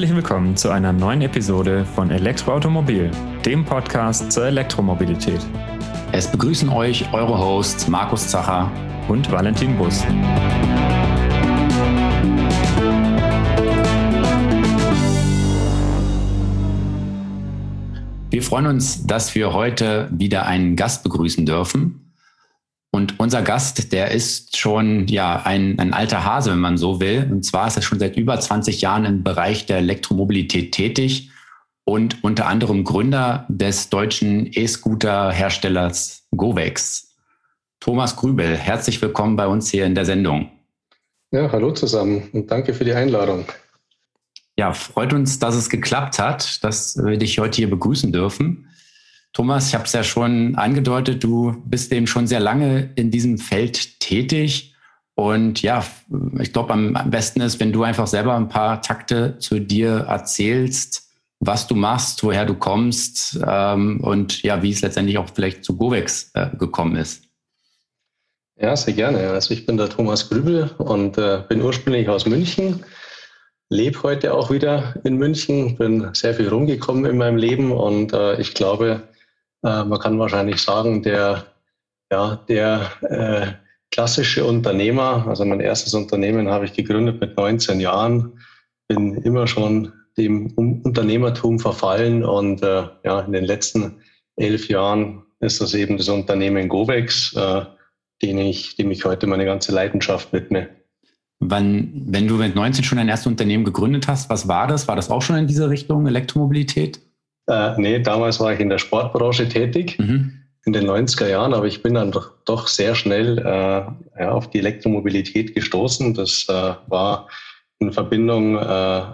Herzlich willkommen zu einer neuen Episode von Elektroautomobil, dem Podcast zur Elektromobilität. Es begrüßen euch eure Hosts Markus Zacher und Valentin Bus. Wir freuen uns, dass wir heute wieder einen Gast begrüßen dürfen. Und unser Gast, der ist schon ja ein, ein alter Hase, wenn man so will. Und zwar ist er schon seit über 20 Jahren im Bereich der Elektromobilität tätig und unter anderem Gründer des deutschen E-Scooter-Herstellers Govex. Thomas Grübel, herzlich willkommen bei uns hier in der Sendung. Ja, hallo zusammen und danke für die Einladung. Ja, freut uns, dass es geklappt hat, dass wir dich heute hier begrüßen dürfen. Thomas, ich habe es ja schon angedeutet, du bist eben schon sehr lange in diesem Feld tätig. Und ja, ich glaube, am besten ist, wenn du einfach selber ein paar Takte zu dir erzählst, was du machst, woher du kommst ähm, und ja, wie es letztendlich auch vielleicht zu Govex äh, gekommen ist. Ja, sehr gerne. Also ich bin der Thomas Grübel und äh, bin ursprünglich aus München, lebe heute auch wieder in München, bin sehr viel rumgekommen in meinem Leben und äh, ich glaube, äh, man kann wahrscheinlich sagen, der, ja, der äh, klassische Unternehmer, also mein erstes Unternehmen habe ich gegründet mit 19 Jahren, bin immer schon dem Unternehmertum verfallen und äh, ja, in den letzten elf Jahren ist das eben das Unternehmen Govex, äh, den ich, dem ich heute meine ganze Leidenschaft widme. Wann, wenn du mit 19 schon ein erstes Unternehmen gegründet hast, was war das? War das auch schon in diese Richtung Elektromobilität? Äh, nee, damals war ich in der Sportbranche tätig, mhm. in den 90er Jahren, aber ich bin dann doch, doch sehr schnell äh, ja, auf die Elektromobilität gestoßen. Das äh, war in Verbindung äh,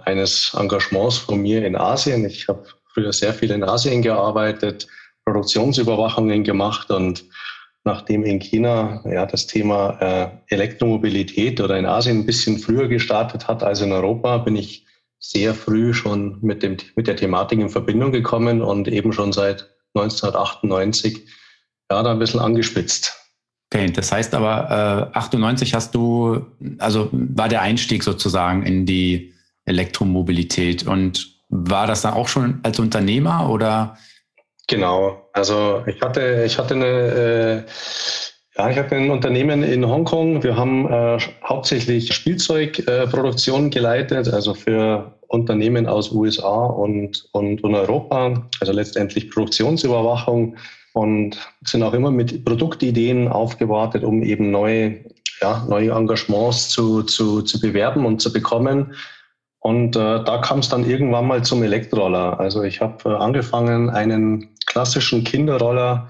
eines Engagements von mir in Asien. Ich habe früher sehr viel in Asien gearbeitet, Produktionsüberwachungen gemacht und nachdem in China ja das Thema äh, Elektromobilität oder in Asien ein bisschen früher gestartet hat als in Europa, bin ich sehr früh schon mit, dem, mit der Thematik in Verbindung gekommen und eben schon seit 1998 ja, da ein bisschen angespitzt. Okay, das heißt aber, äh, 98 hast du, also war der Einstieg sozusagen in die Elektromobilität und war das dann auch schon als Unternehmer oder? Genau, also ich hatte, ich hatte eine, äh, ja, ich habe ein Unternehmen in Hongkong. Wir haben äh, hauptsächlich Spielzeugproduktion äh, geleitet, also für Unternehmen aus USA und, und, und Europa, also letztendlich Produktionsüberwachung und sind auch immer mit Produktideen aufgewartet, um eben neue, ja, neue Engagements zu, zu, zu bewerben und zu bekommen. Und äh, da kam es dann irgendwann mal zum Elektroroller. Also ich habe äh, angefangen, einen klassischen Kinderroller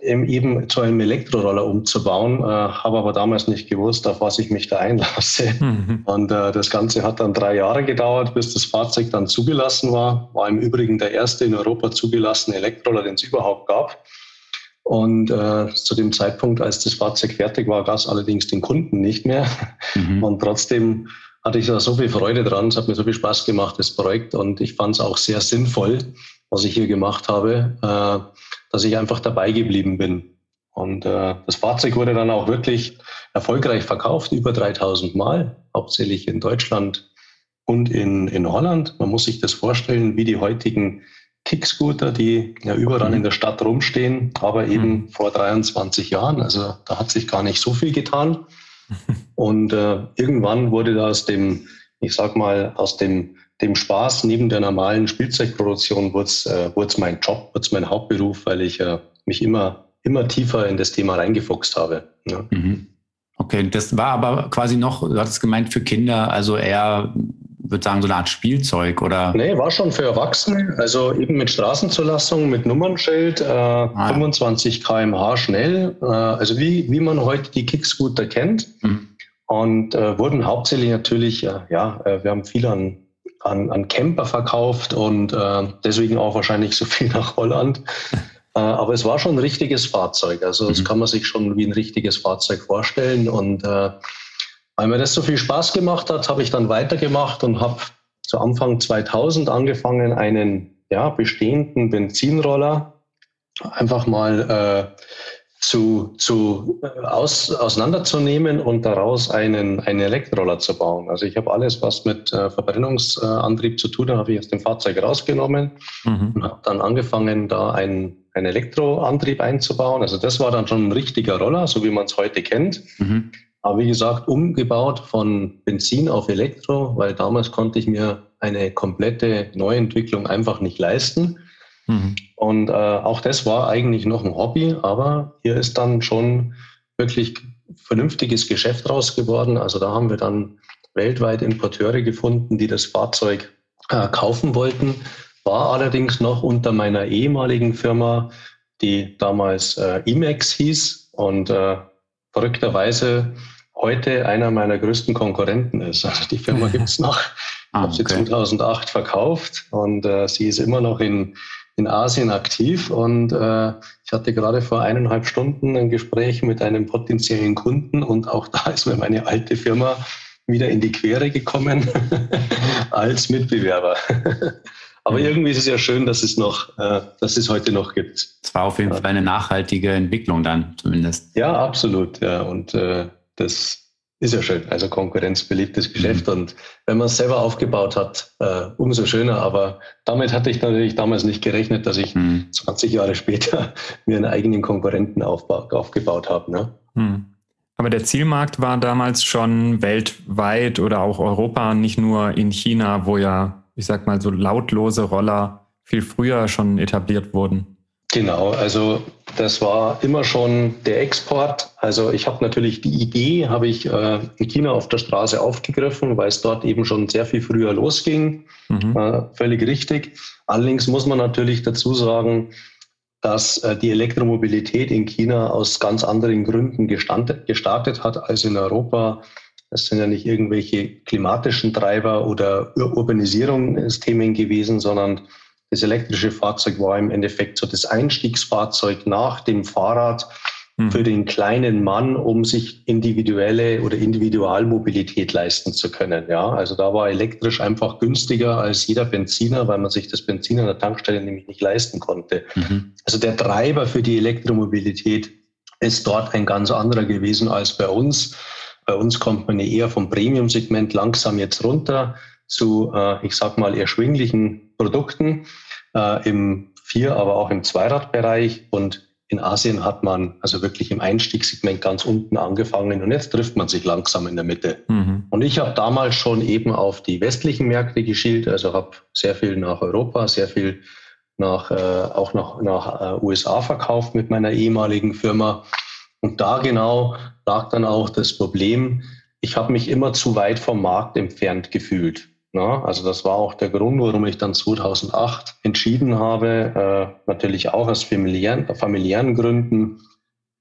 eben zu einem Elektroroller umzubauen, äh, habe aber damals nicht gewusst, auf was ich mich da einlasse. Mhm. Und äh, das Ganze hat dann drei Jahre gedauert, bis das Fahrzeug dann zugelassen war. War im Übrigen der erste in Europa zugelassene Elektroroller, den es überhaupt gab. Und äh, zu dem Zeitpunkt, als das Fahrzeug fertig war, gab es allerdings den Kunden nicht mehr. Mhm. Und trotzdem hatte ich da so viel Freude dran, es hat mir so viel Spaß gemacht, das Projekt. Und ich fand es auch sehr sinnvoll, was ich hier gemacht habe. Äh, dass ich einfach dabei geblieben bin. Und äh, das Fahrzeug wurde dann auch wirklich erfolgreich verkauft, über 3000 Mal, hauptsächlich in Deutschland und in, in Holland. Man muss sich das vorstellen, wie die heutigen Kickscooter, die ja überall in der Stadt rumstehen, aber eben mhm. vor 23 Jahren. Also da hat sich gar nicht so viel getan. Und äh, irgendwann wurde da aus dem, ich sag mal, aus dem dem Spaß neben der normalen Spielzeugproduktion wurde es äh, mein Job, wurde es mein Hauptberuf, weil ich äh, mich immer, immer tiefer in das Thema reingefuchst habe. Ja. Mhm. Okay, das war aber quasi noch, du hattest gemeint, für Kinder, also eher, würde sagen, so eine Art Spielzeug oder? Nee, war schon für Erwachsene, also eben mit Straßenzulassung, mit Nummernschild, äh, ah. 25 km/h schnell, äh, also wie, wie man heute die Kickscooter kennt. Mhm. Und äh, wurden hauptsächlich natürlich, äh, ja, äh, wir haben viel an an, an Camper verkauft und äh, deswegen auch wahrscheinlich so viel nach Holland. äh, aber es war schon ein richtiges Fahrzeug. Also das mhm. kann man sich schon wie ein richtiges Fahrzeug vorstellen. Und äh, weil mir das so viel Spaß gemacht hat, habe ich dann weitergemacht und habe zu Anfang 2000 angefangen, einen ja, bestehenden Benzinroller einfach mal äh, zu, zu äh, aus, auseinanderzunehmen und daraus einen, einen Elektroroller zu bauen. Also ich habe alles, was mit äh, Verbrennungsantrieb zu tun hat, habe ich aus dem Fahrzeug rausgenommen mhm. und habe dann angefangen, da einen, einen Elektroantrieb einzubauen. Also das war dann schon ein richtiger Roller, so wie man es heute kennt. Mhm. Aber wie gesagt, umgebaut von Benzin auf Elektro, weil damals konnte ich mir eine komplette Neuentwicklung einfach nicht leisten. Mhm. Und äh, auch das war eigentlich noch ein Hobby, aber hier ist dann schon wirklich vernünftiges Geschäft raus geworden. Also da haben wir dann weltweit Importeure gefunden, die das Fahrzeug äh, kaufen wollten. War allerdings noch unter meiner ehemaligen Firma, die damals äh, Emax hieß und äh, verrückterweise heute einer meiner größten Konkurrenten ist. Also die Firma gibt es noch. Ah, habe sie 2008 verkauft und äh, sie ist immer noch in, in Asien aktiv. Und äh, ich hatte gerade vor eineinhalb Stunden ein Gespräch mit einem potenziellen Kunden und auch da ist mir meine alte Firma wieder in die Quere gekommen als Mitbewerber. Aber mhm. irgendwie ist es ja schön, dass es noch, äh, dass es heute noch gibt. Es war auf jeden Fall eine nachhaltige Entwicklung dann zumindest. Ja, absolut. Ja. Und äh, das ist ja schön. Also Konkurrenz beliebtes Geschäft. Mhm. Und wenn man es selber aufgebaut hat, äh, umso schöner. Aber damit hatte ich natürlich damals nicht gerechnet, dass ich mhm. 20 Jahre später mir einen eigenen Konkurrenten aufba- aufgebaut habe. Ne? Mhm. Aber der Zielmarkt war damals schon weltweit oder auch Europa, nicht nur in China, wo ja, ich sag mal, so lautlose Roller viel früher schon etabliert wurden. Genau, also das war immer schon der Export. Also ich habe natürlich die Idee, habe ich äh, in China auf der Straße aufgegriffen, weil es dort eben schon sehr viel früher losging. Mhm. Äh, völlig richtig. Allerdings muss man natürlich dazu sagen, dass äh, die Elektromobilität in China aus ganz anderen Gründen gestartet, gestartet hat als in Europa. Das sind ja nicht irgendwelche klimatischen Treiber oder Ur Urbanisierungsthemen gewesen, sondern das elektrische Fahrzeug war im Endeffekt so das Einstiegsfahrzeug nach dem Fahrrad mhm. für den kleinen Mann, um sich individuelle oder Individualmobilität leisten zu können. Ja, also da war elektrisch einfach günstiger als jeder Benziner, weil man sich das Benzin an der Tankstelle nämlich nicht leisten konnte. Mhm. Also der Treiber für die Elektromobilität ist dort ein ganz anderer gewesen als bei uns. Bei uns kommt man eher vom Premium-Segment langsam jetzt runter zu, äh, ich sag mal, erschwinglichen Produkten äh, im Vier-, aber auch im Zweiradbereich. Und in Asien hat man also wirklich im Einstiegssegment ganz unten angefangen und jetzt trifft man sich langsam in der Mitte. Mhm. Und ich habe damals schon eben auf die westlichen Märkte geschielt, also habe sehr viel nach Europa, sehr viel nach, äh, auch nach, nach äh, USA verkauft mit meiner ehemaligen Firma. Und da genau lag dann auch das Problem, ich habe mich immer zu weit vom Markt entfernt gefühlt. Ja, also das war auch der Grund, warum ich dann 2008 entschieden habe, äh, natürlich auch aus familiären, familiären Gründen,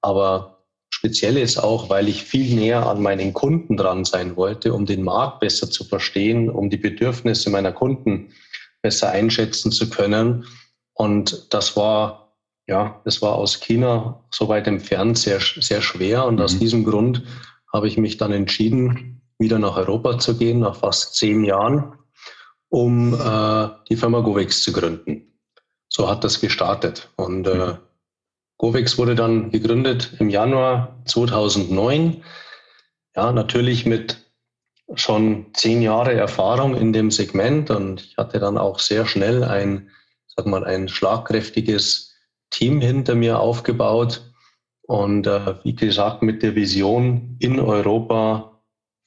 aber speziell ist auch, weil ich viel näher an meinen Kunden dran sein wollte, um den Markt besser zu verstehen, um die Bedürfnisse meiner Kunden besser einschätzen zu können. Und das war, ja, das war aus China so weit entfernt sehr, sehr schwer. Und mhm. aus diesem Grund habe ich mich dann entschieden, wieder nach Europa zu gehen, nach fast zehn Jahren, um äh, die Firma Govex zu gründen. So hat das gestartet. Und äh, Govex wurde dann gegründet im Januar 2009. Ja, natürlich mit schon zehn Jahre Erfahrung in dem Segment und ich hatte dann auch sehr schnell ein, sag mal, ein schlagkräftiges Team hinter mir aufgebaut und äh, wie gesagt mit der Vision in Europa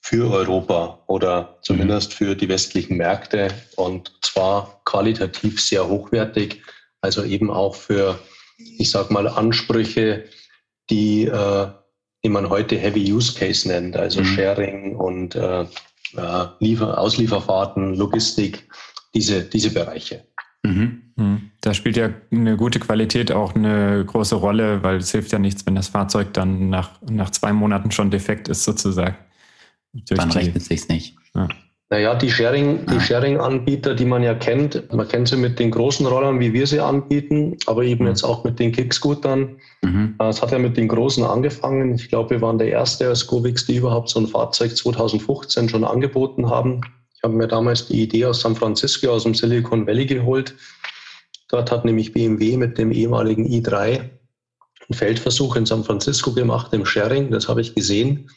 für Europa oder zumindest für die westlichen Märkte und zwar qualitativ sehr hochwertig, also eben auch für, ich sag mal, Ansprüche, die, äh, die man heute Heavy Use Case nennt, also mhm. Sharing und äh, äh, Liefer Auslieferfahrten, Logistik, diese, diese Bereiche. Mhm. mhm. Da spielt ja eine gute Qualität auch eine große Rolle, weil es hilft ja nichts, wenn das Fahrzeug dann nach, nach zwei Monaten schon defekt ist, sozusagen. Dann rechnet es sich nicht. Ja. Naja, die Sharing, die Sharing-Anbieter, die man ja kennt, man kennt sie mit den großen Rollern, wie wir sie anbieten, aber eben mhm. jetzt auch mit den Kickscootern. Mhm. Äh, es hat ja mit den großen angefangen. Ich glaube, wir waren der erste als Govix, die überhaupt so ein Fahrzeug 2015 schon angeboten haben. Ich habe mir damals die Idee aus San Francisco, aus dem Silicon Valley geholt. Dort hat nämlich BMW mit dem ehemaligen i3 einen Feldversuch in San Francisco gemacht im Sharing, das habe ich gesehen.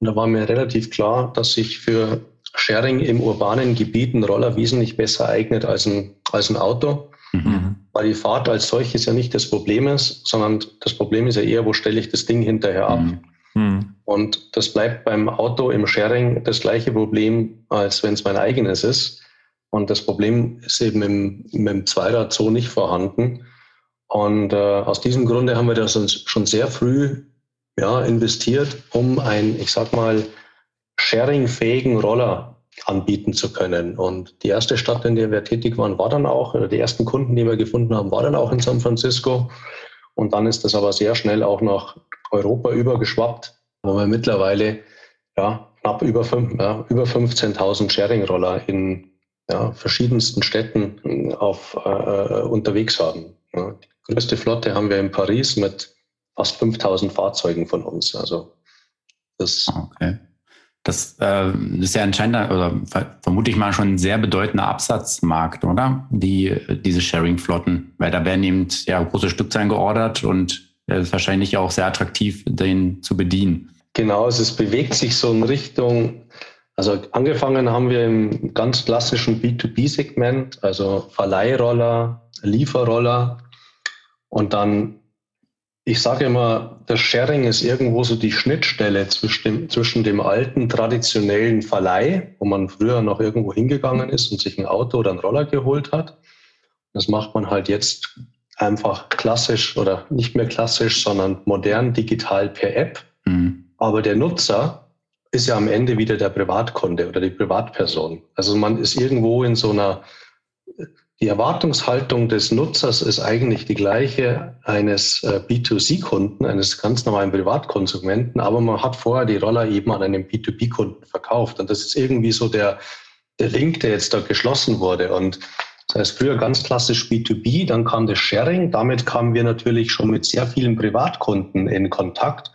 Und da war mir relativ klar, dass sich für Sharing im urbanen Gebiet ein Roller wesentlich besser eignet als ein, als ein Auto. Mhm. Weil die Fahrt als solches ja nicht das Problem ist, sondern das Problem ist ja eher, wo stelle ich das Ding hinterher ab. Mhm. Mhm. Und das bleibt beim Auto im Sharing das gleiche Problem, als wenn es mein eigenes ist. Und das Problem ist eben im, im Zweirad so nicht vorhanden. Und äh, aus diesem Grunde haben wir das schon sehr früh ja, investiert, um ein, ich sag mal, sharing-fähigen Roller anbieten zu können. Und die erste Stadt, in der wir tätig waren, war dann auch, oder die ersten Kunden, die wir gefunden haben, war dann auch in San Francisco. Und dann ist das aber sehr schnell auch nach Europa übergeschwappt, wo wir mittlerweile ja, knapp über, ja, über 15.000 Sharing-Roller in ja, verschiedensten Städten auf, äh, äh, unterwegs haben. Ja, die größte Flotte haben wir in Paris mit fast 5000 Fahrzeugen von uns. Also das okay. Das äh, ist ja anscheinend, oder vermute ich mal, schon ein sehr bedeutender Absatzmarkt, oder? Die, diese Sharing-Flotten. Weil da werden eben ja, große Stückzahlen geordert und es ist wahrscheinlich auch sehr attraktiv, den zu bedienen. Genau, es bewegt sich so in Richtung, also angefangen haben wir im ganz klassischen B2B-Segment, also Verleihroller, Lieferroller und dann ich sage immer, das Sharing ist irgendwo so die Schnittstelle zwischen dem, zwischen dem alten traditionellen Verleih, wo man früher noch irgendwo hingegangen ist und sich ein Auto oder einen Roller geholt hat. Das macht man halt jetzt einfach klassisch oder nicht mehr klassisch, sondern modern digital per App. Mhm. Aber der Nutzer ist ja am Ende wieder der Privatkunde oder die Privatperson. Also man ist irgendwo in so einer die Erwartungshaltung des Nutzers ist eigentlich die gleiche eines äh, B2C-Kunden, eines ganz normalen Privatkonsumenten, aber man hat vorher die Roller eben an einen B2B-Kunden verkauft. Und das ist irgendwie so der, der Link, der jetzt da geschlossen wurde. Und das heißt früher ganz klassisch B2B, dann kam das Sharing. Damit kamen wir natürlich schon mit sehr vielen Privatkunden in Kontakt.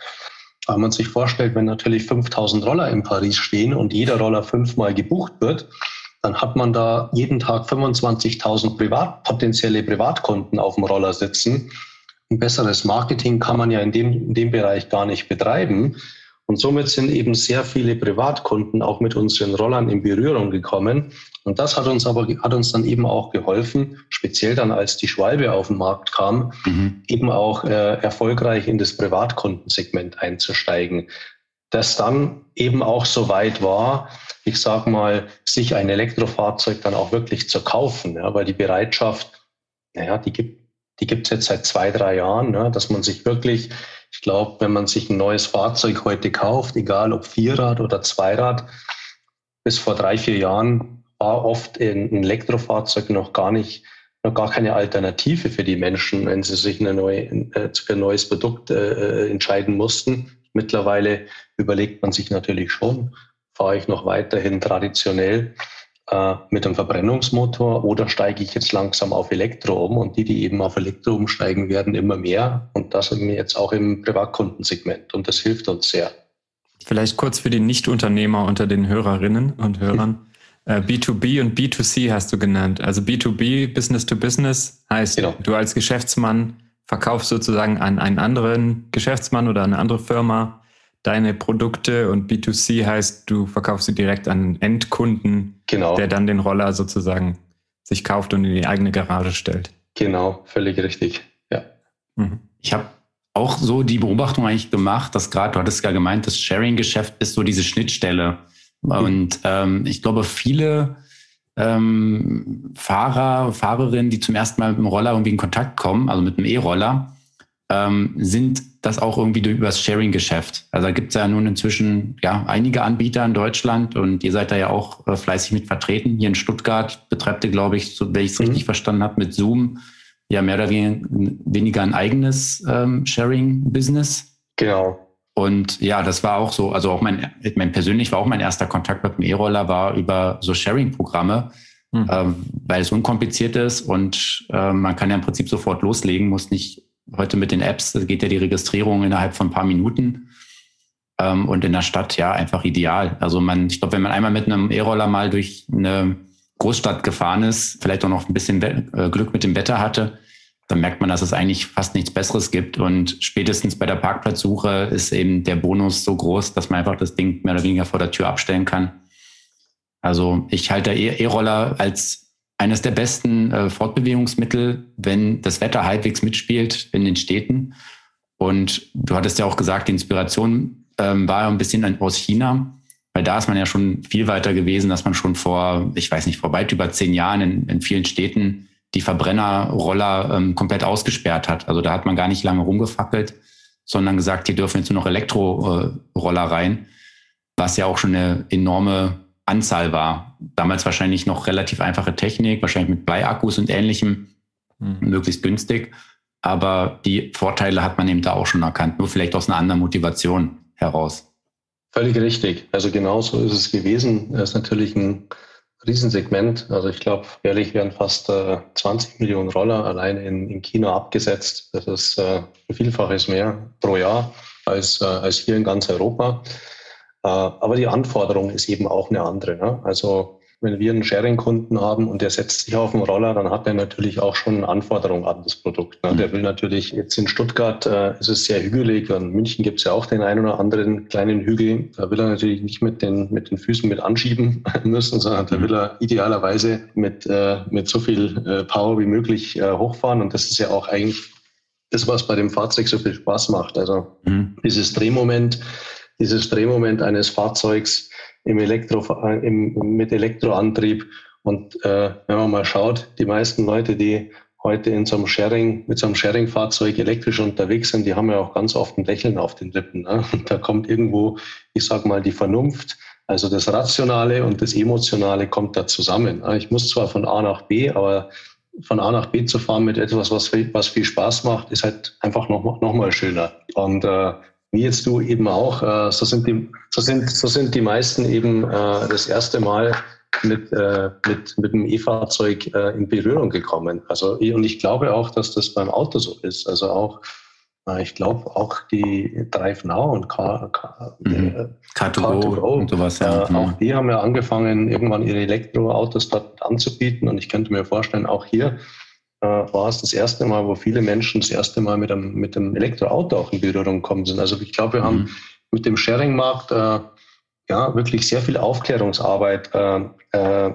Wenn man sich vorstellt, wenn natürlich 5000 Roller in Paris stehen und jeder Roller fünfmal gebucht wird, dann hat man da jeden Tag 25.000 Privat, potenzielle Privatkunden auf dem Roller sitzen. Ein besseres Marketing kann man ja in dem, in dem Bereich gar nicht betreiben. Und somit sind eben sehr viele Privatkunden auch mit unseren Rollern in Berührung gekommen. Und das hat uns aber, hat uns dann eben auch geholfen, speziell dann als die Schwalbe auf den Markt kam, mhm. eben auch äh, erfolgreich in das Privatkundensegment einzusteigen das dann eben auch so weit war, ich sage mal, sich ein Elektrofahrzeug dann auch wirklich zu kaufen, ja, weil die Bereitschaft, naja, die gibt die gibt's jetzt seit zwei, drei Jahren, ne, dass man sich wirklich, ich glaube, wenn man sich ein neues Fahrzeug heute kauft, egal ob Vierrad oder Zweirad, bis vor drei, vier Jahren war oft ein Elektrofahrzeug noch gar nicht, noch gar keine Alternative für die Menschen, wenn sie sich eine neue, äh, für ein neues Produkt äh, äh entscheiden mussten. Mittlerweile überlegt man sich natürlich schon, fahre ich noch weiterhin traditionell äh, mit einem Verbrennungsmotor oder steige ich jetzt langsam auf Elektro um? Und die, die eben auf Elektro umsteigen, werden immer mehr. Und das jetzt auch im Privatkundensegment. Und das hilft uns sehr. Vielleicht kurz für die Nichtunternehmer unter den Hörerinnen und Hörern. B2B äh, und B2C hast du genannt. Also B2B, Business to Business, heißt, genau. du als Geschäftsmann verkaufst sozusagen an einen anderen Geschäftsmann oder eine andere Firma deine Produkte und B2C heißt, du verkaufst sie direkt an einen Endkunden, genau. der dann den Roller sozusagen sich kauft und in die eigene Garage stellt. Genau, völlig richtig. Ja. Mhm. Ich habe auch so die Beobachtung eigentlich gemacht, dass gerade, du hattest ja gemeint, das Sharing-Geschäft ist so diese Schnittstelle. Mhm. Und ähm, ich glaube, viele ähm, Fahrer, Fahrerinnen, die zum ersten Mal mit dem Roller irgendwie in Kontakt kommen, also mit einem E-Roller, ähm, sind das auch irgendwie über das Sharing-Geschäft. Also da gibt es ja nun inzwischen ja einige Anbieter in Deutschland und ihr seid da ja auch äh, fleißig mit vertreten. Hier in Stuttgart betreibt ihr, glaube ich, so, wenn ich es mhm. richtig verstanden habe, mit Zoom ja mehr oder weniger ein eigenes ähm, Sharing-Business. Genau. Und ja, das war auch so, also auch mein, mein persönlich war auch mein erster Kontakt mit dem E-Roller war über so Sharing-Programme, mhm. ähm, weil es unkompliziert ist und äh, man kann ja im Prinzip sofort loslegen, muss nicht heute mit den Apps, da geht ja die Registrierung innerhalb von ein paar Minuten. Ähm, und in der Stadt ja einfach ideal. Also man, ich glaube, wenn man einmal mit einem E-Roller mal durch eine Großstadt gefahren ist, vielleicht auch noch ein bisschen äh, Glück mit dem Wetter hatte, dann merkt man, dass es eigentlich fast nichts Besseres gibt. Und spätestens bei der Parkplatzsuche ist eben der Bonus so groß, dass man einfach das Ding mehr oder weniger vor der Tür abstellen kann. Also ich halte E-Roller als eines der besten äh, Fortbewegungsmittel, wenn das Wetter halbwegs mitspielt in den Städten. Und du hattest ja auch gesagt, die Inspiration ähm, war ein bisschen aus China, weil da ist man ja schon viel weiter gewesen, dass man schon vor, ich weiß nicht, vor weit über zehn Jahren in, in vielen Städten die Verbrennerroller ähm, komplett ausgesperrt hat. Also da hat man gar nicht lange rumgefackelt, sondern gesagt, hier dürfen jetzt nur noch Elektroroller rein, was ja auch schon eine enorme Anzahl war. Damals wahrscheinlich noch relativ einfache Technik, wahrscheinlich mit Bleiakkus und ähnlichem, mhm. möglichst günstig. Aber die Vorteile hat man eben da auch schon erkannt, nur vielleicht aus einer anderen Motivation heraus. Völlig richtig. Also genauso ist es gewesen. Es ist natürlich ein Riesensegment. Also ich glaube, jährlich werden fast äh, 20 Millionen Roller allein in, in China abgesetzt. Das ist äh, ein Vielfaches mehr pro Jahr als, äh, als hier in ganz Europa. Äh, aber die Anforderung ist eben auch eine andere. Ne? Also wenn wir einen Sharing-Kunden haben und der setzt sich auf den Roller, dann hat er natürlich auch schon Anforderungen an das Produkt. Ne? Der will natürlich, jetzt in Stuttgart äh, ist es sehr hügelig, und in München gibt es ja auch den einen oder anderen kleinen Hügel. Da will er natürlich nicht mit den, mit den Füßen mit anschieben müssen, sondern da will er idealerweise mit, äh, mit so viel äh, Power wie möglich äh, hochfahren. Und das ist ja auch eigentlich das, was bei dem Fahrzeug so viel Spaß macht. Also mhm. dieses Drehmoment, dieses Drehmoment eines Fahrzeugs, im Elektro, im, mit Elektroantrieb. Und äh, wenn man mal schaut, die meisten Leute, die heute in so einem Sharing, mit so einem Sharing-Fahrzeug elektrisch unterwegs sind, die haben ja auch ganz oft ein Lächeln auf den Lippen. Ne? Und da kommt irgendwo, ich sag mal, die Vernunft, also das Rationale und das Emotionale kommt da zusammen. Ich muss zwar von A nach B, aber von A nach B zu fahren mit etwas, was, was viel Spaß macht, ist halt einfach noch, noch mal schöner. Und äh, wie jetzt du eben auch, äh, so, sind die, so, sind, so sind die meisten eben äh, das erste Mal mit, äh, mit, mit dem E-Fahrzeug äh, in Berührung gekommen. Also, und ich glaube auch, dass das beim Auto so ist. Also auch, äh, ich glaube auch die Drive Now und Car, Car, mhm. äh, Car2Go und sowas, ja. Äh, auch die haben ja angefangen, irgendwann ihre Elektroautos dort anzubieten. Und ich könnte mir vorstellen, auch hier war es das erste Mal, wo viele Menschen das erste Mal mit einem, mit einem Elektroauto auch in Berührung gekommen sind. Also ich glaube, wir mhm. haben mit dem Sharing-Markt äh, ja wirklich sehr viel Aufklärungsarbeit äh, äh,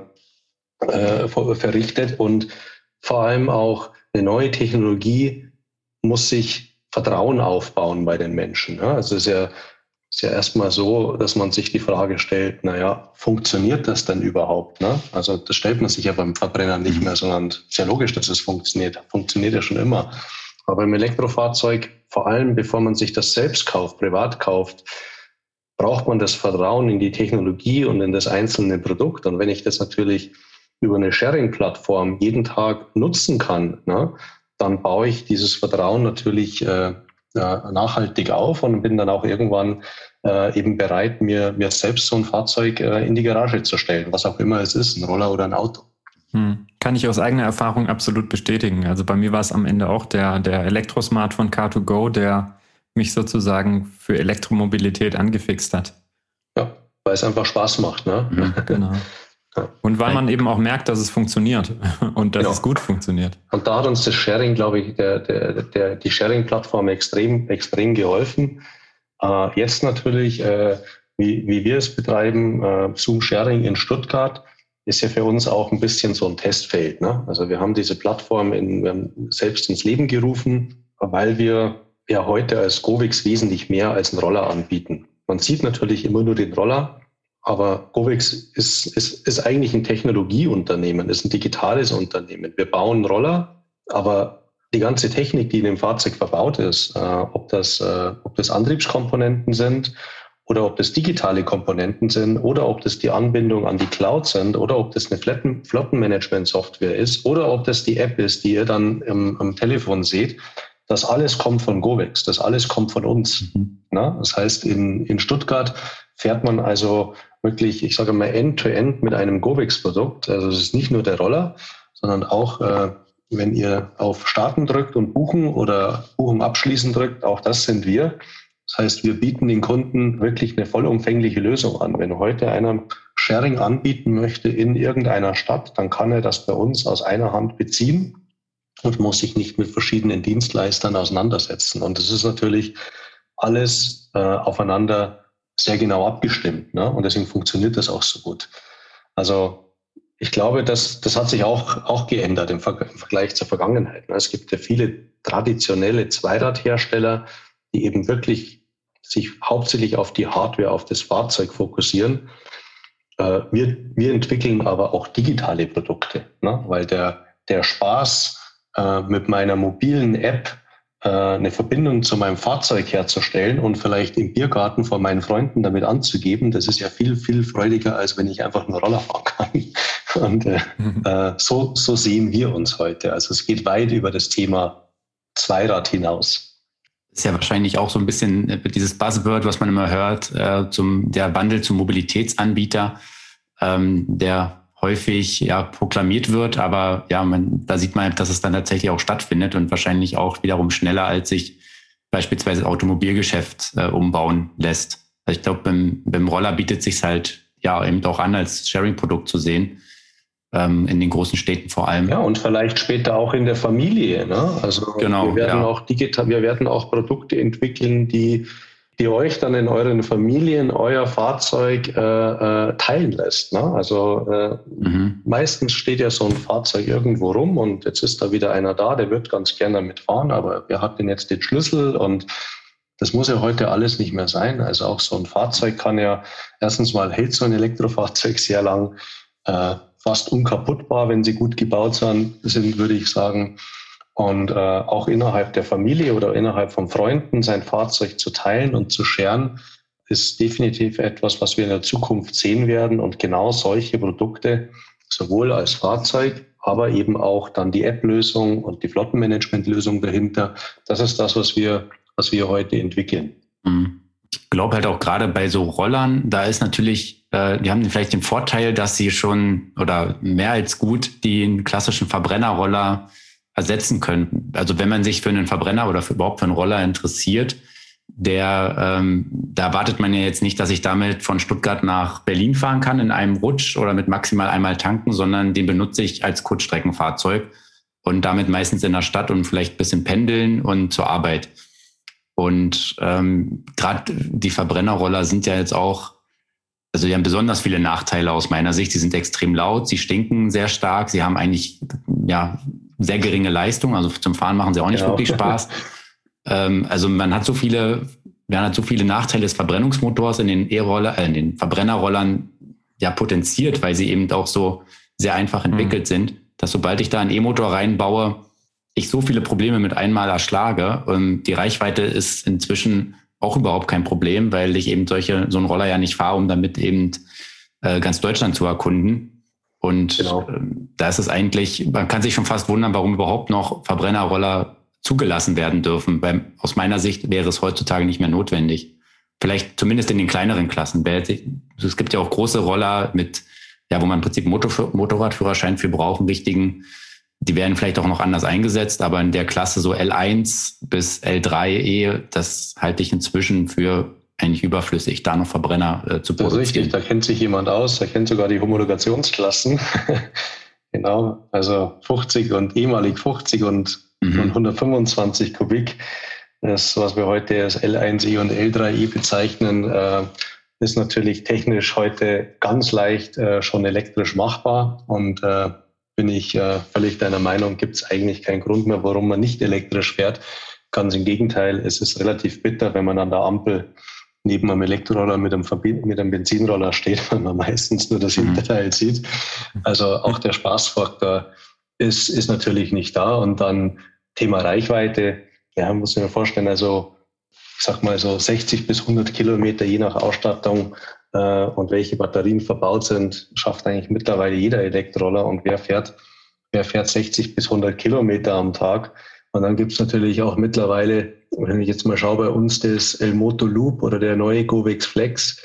äh verrichtet und vor allem auch eine neue Technologie muss sich Vertrauen aufbauen bei den Menschen. Ja? Also es ist ja ist ja erstmal so, dass man sich die Frage stellt, naja, funktioniert das denn überhaupt? Ne? Also das stellt man sich ja beim Verbrenner nicht mehr, sondern es ist ja logisch, dass es funktioniert. Funktioniert ja schon immer. Aber im Elektrofahrzeug, vor allem bevor man sich das selbst kauft, privat kauft, braucht man das Vertrauen in die Technologie und in das einzelne Produkt. Und wenn ich das natürlich über eine Sharing-Plattform jeden Tag nutzen kann, ne, dann baue ich dieses Vertrauen natürlich äh, nachhaltig auf und bin dann auch irgendwann äh, eben bereit, mir, mir selbst so ein Fahrzeug äh, in die Garage zu stellen, was auch immer es ist, ein Roller oder ein Auto. Hm. Kann ich aus eigener Erfahrung absolut bestätigen. Also bei mir war es am Ende auch der, der Elektrosmart von Car2Go, der mich sozusagen für Elektromobilität angefixt hat. Ja, weil es einfach Spaß macht, ne? Mhm, genau. Und weil man eben auch merkt, dass es funktioniert und dass genau. es gut funktioniert. Und da hat uns das Sharing, glaube ich, der, der, der, die Sharing-Plattform extrem, extrem geholfen. Äh, jetzt natürlich, äh, wie, wie wir es betreiben, äh, Zoom Sharing in Stuttgart, ist ja für uns auch ein bisschen so ein Testfeld. Ne? Also wir haben diese Plattform in, selbst ins Leben gerufen, weil wir ja heute als Govix wesentlich mehr als einen Roller anbieten. Man sieht natürlich immer nur den Roller, aber Govix ist, ist, ist eigentlich ein Technologieunternehmen, ist ein digitales Unternehmen. Wir bauen Roller, aber die ganze Technik, die in dem Fahrzeug verbaut ist, äh, ob, das, äh, ob das Antriebskomponenten sind oder ob das digitale Komponenten sind oder ob das die Anbindung an die Cloud sind oder ob das eine Flotten Flottenmanagement-Software ist oder ob das die App ist, die ihr dann im, am Telefon seht, das alles kommt von Govix, das alles kommt von uns. Mhm. Na? Das heißt, in, in Stuttgart fährt man also wirklich, ich sage mal, end-to-end -end mit einem Govix-Produkt. Also es ist nicht nur der Roller, sondern auch, äh, wenn ihr auf Starten drückt und Buchen oder Buchung abschließen drückt, auch das sind wir. Das heißt, wir bieten den Kunden wirklich eine vollumfängliche Lösung an. Wenn heute einer Sharing anbieten möchte in irgendeiner Stadt, dann kann er das bei uns aus einer Hand beziehen und muss sich nicht mit verschiedenen Dienstleistern auseinandersetzen. Und das ist natürlich alles äh, aufeinander sehr genau abgestimmt. Ne? Und deswegen funktioniert das auch so gut. Also ich glaube, das, das hat sich auch, auch geändert im, Ver im Vergleich zur Vergangenheit. Ne? Es gibt ja viele traditionelle Zweiradhersteller, die eben wirklich sich hauptsächlich auf die Hardware, auf das Fahrzeug fokussieren. Äh, wir, wir entwickeln aber auch digitale Produkte, ne? weil der, der Spaß äh, mit meiner mobilen App eine Verbindung zu meinem Fahrzeug herzustellen und vielleicht im Biergarten vor meinen Freunden damit anzugeben, das ist ja viel, viel freudiger, als wenn ich einfach nur Roller fahren kann. Und äh, mhm. äh, so, so sehen wir uns heute. Also es geht weit über das Thema Zweirad hinaus. ist ja wahrscheinlich auch so ein bisschen äh, dieses Buzzword, was man immer hört, äh, zum der Wandel zum Mobilitätsanbieter, ähm, der häufig ja proklamiert wird, aber ja, man, da sieht man, dass es dann tatsächlich auch stattfindet und wahrscheinlich auch wiederum schneller, als sich beispielsweise das Automobilgeschäft äh, umbauen lässt. Also ich glaube, beim, beim Roller bietet sich halt ja eben auch an, als Sharing-Produkt zu sehen ähm, in den großen Städten vor allem. Ja, und vielleicht später auch in der Familie. Ne? Also genau, wir werden ja. auch digital, wir werden auch Produkte entwickeln, die die euch dann in euren Familien euer Fahrzeug äh, äh, teilen lässt. Ne? Also äh, mhm. meistens steht ja so ein Fahrzeug irgendwo rum und jetzt ist da wieder einer da, der wird ganz gerne damit fahren, aber wer hat denn jetzt den Schlüssel und das muss ja heute alles nicht mehr sein. Also auch so ein Fahrzeug kann ja erstens mal hält so ein Elektrofahrzeug sehr lang, äh, fast unkaputtbar, wenn sie gut gebaut sind, sind würde ich sagen. Und äh, auch innerhalb der Familie oder innerhalb von Freunden sein Fahrzeug zu teilen und zu scheren, ist definitiv etwas, was wir in der Zukunft sehen werden. Und genau solche Produkte, sowohl als Fahrzeug, aber eben auch dann die App-Lösung und die Flottenmanagement-Lösung dahinter, das ist das, was wir, was wir heute entwickeln. Mhm. Ich glaube halt auch gerade bei so Rollern, da ist natürlich, äh, die haben vielleicht den Vorteil, dass sie schon oder mehr als gut den klassischen Verbrennerroller ersetzen können. Also wenn man sich für einen Verbrenner oder für, überhaupt für einen Roller interessiert, der ähm, da erwartet man ja jetzt nicht, dass ich damit von Stuttgart nach Berlin fahren kann in einem Rutsch oder mit maximal einmal tanken, sondern den benutze ich als Kurzstreckenfahrzeug und damit meistens in der Stadt und vielleicht ein bisschen pendeln und zur Arbeit. Und ähm, gerade die Verbrennerroller sind ja jetzt auch, also die haben besonders viele Nachteile aus meiner Sicht. Sie sind extrem laut, sie stinken sehr stark, sie haben eigentlich ja sehr geringe Leistung. Also zum Fahren machen sie auch nicht genau. wirklich Spaß. ähm, also man hat so viele, man hat so viele Nachteile des Verbrennungsmotors in den E-Roller, äh, in den Verbrennerrollern ja potenziert, weil sie eben auch so sehr einfach mhm. entwickelt mhm. sind, dass sobald ich da einen E-Motor reinbaue, ich so viele Probleme mit einmal erschlage. Und die Reichweite ist inzwischen auch überhaupt kein Problem, weil ich eben solche, so einen Roller ja nicht fahre, um damit eben äh, ganz Deutschland zu erkunden. Und genau. Ähm, da ist es eigentlich, man kann sich schon fast wundern, warum überhaupt noch Verbrennerroller zugelassen werden dürfen. Weil aus meiner Sicht wäre es heutzutage nicht mehr notwendig. Vielleicht zumindest in den kleineren Klassen. Es gibt ja auch große Roller mit, ja, wo man im Prinzip Motorradführerschein für brauchen, richtigen. Die werden vielleicht auch noch anders eingesetzt, aber in der Klasse so L1 bis L3E, das halte ich inzwischen für eigentlich überflüssig, da noch Verbrenner äh, zu produzieren. Richtig, da kennt sich jemand aus, der kennt sogar die Homologationsklassen. genau, also 50 und ehemalig 50 und, mhm. und 125 Kubik. Das, was wir heute als L1E und L3E bezeichnen, äh, ist natürlich technisch heute ganz leicht äh, schon elektrisch machbar und äh, bin ich äh, völlig deiner Meinung, gibt es eigentlich keinen Grund mehr, warum man nicht elektrisch fährt. Ganz im Gegenteil, es ist relativ bitter, wenn man an der Ampel neben einem Elektroroller mit einem, mit einem Benzinroller steht, weil man meistens nur das mhm. Hinterteil sieht. Also auch der Spaßfaktor ist, ist natürlich nicht da. Und dann Thema Reichweite, ja, muss ich mir vorstellen, also ich sag mal so 60 bis 100 Kilometer je nach Ausstattung äh, und welche Batterien verbaut sind, schafft eigentlich mittlerweile jeder Elektroroller. Und wer fährt, wer fährt 60 bis 100 Kilometer am Tag? Und dann gibt es natürlich auch mittlerweile, wenn ich jetzt mal schaue, bei uns das El Moto Loop oder der neue Govex Flex,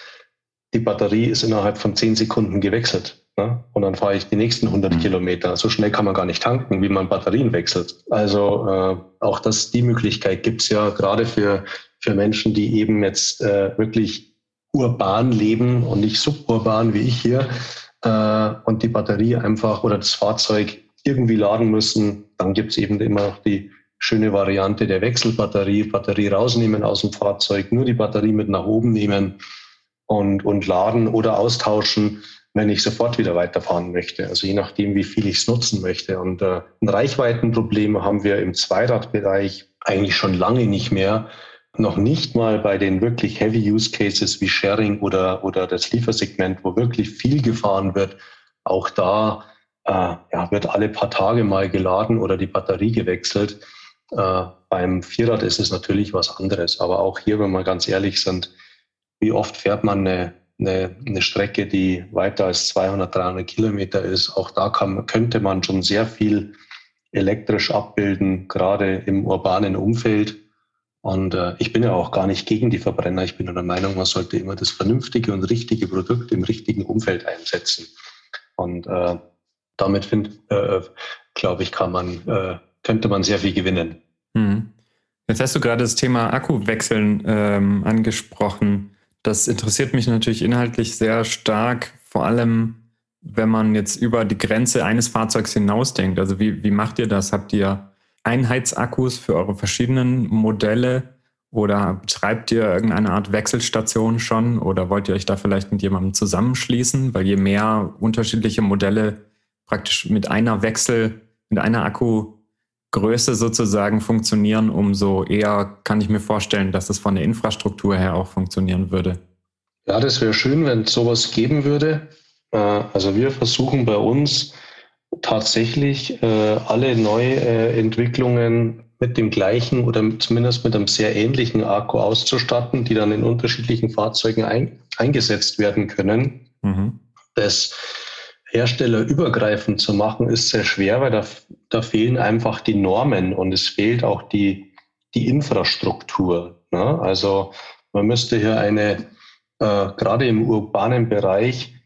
die Batterie ist innerhalb von zehn Sekunden gewechselt. Ne? Und dann fahre ich die nächsten 100 mhm. Kilometer. So schnell kann man gar nicht tanken, wie man Batterien wechselt. Also äh, auch das, die Möglichkeit gibt es ja gerade für, für Menschen, die eben jetzt äh, wirklich urban leben und nicht suburban wie ich hier äh, und die Batterie einfach oder das Fahrzeug irgendwie laden müssen, dann gibt es eben immer noch die schöne Variante der Wechselbatterie, Batterie rausnehmen aus dem Fahrzeug, nur die Batterie mit nach oben nehmen und, und laden oder austauschen, wenn ich sofort wieder weiterfahren möchte. Also je nachdem, wie viel ich es nutzen möchte. Und äh, ein Reichweitenproblem haben wir im Zweiradbereich eigentlich schon lange nicht mehr. Noch nicht mal bei den wirklich Heavy Use Cases wie Sharing oder, oder das Liefersegment, wo wirklich viel gefahren wird. Auch da äh, ja, wird alle paar Tage mal geladen oder die Batterie gewechselt. Äh, beim Vierrad ist es natürlich was anderes. Aber auch hier, wenn wir ganz ehrlich sind, wie oft fährt man eine, eine, eine Strecke, die weiter als 200, 300 Kilometer ist? Auch da kann, könnte man schon sehr viel elektrisch abbilden, gerade im urbanen Umfeld. Und äh, ich bin ja auch gar nicht gegen die Verbrenner. Ich bin der Meinung, man sollte immer das vernünftige und richtige Produkt im richtigen Umfeld einsetzen. Und äh, damit finde, äh, glaube ich, kann man, äh, könnte man sehr viel gewinnen. Hm. Jetzt hast du gerade das Thema Akkuwechseln ähm, angesprochen. Das interessiert mich natürlich inhaltlich sehr stark, vor allem wenn man jetzt über die Grenze eines Fahrzeugs hinausdenkt. Also wie, wie macht ihr das? Habt ihr Einheitsakkus für eure verschiedenen Modelle oder betreibt ihr irgendeine Art Wechselstation schon oder wollt ihr euch da vielleicht mit jemandem zusammenschließen? Weil je mehr unterschiedliche Modelle praktisch mit einer Wechsel, mit einer Akkugröße sozusagen funktionieren, umso eher kann ich mir vorstellen, dass es von der Infrastruktur her auch funktionieren würde. Ja, das wäre schön, wenn es sowas geben würde. Äh, also wir versuchen bei uns tatsächlich äh, alle Neuentwicklungen mit dem gleichen oder zumindest mit einem sehr ähnlichen Akku auszustatten, die dann in unterschiedlichen Fahrzeugen ein, eingesetzt werden können. Mhm. Das herstellerübergreifend zu machen, ist sehr schwer, weil da, da fehlen einfach die Normen und es fehlt auch die, die Infrastruktur. Ne? Also man müsste hier eine, äh, gerade im urbanen Bereich,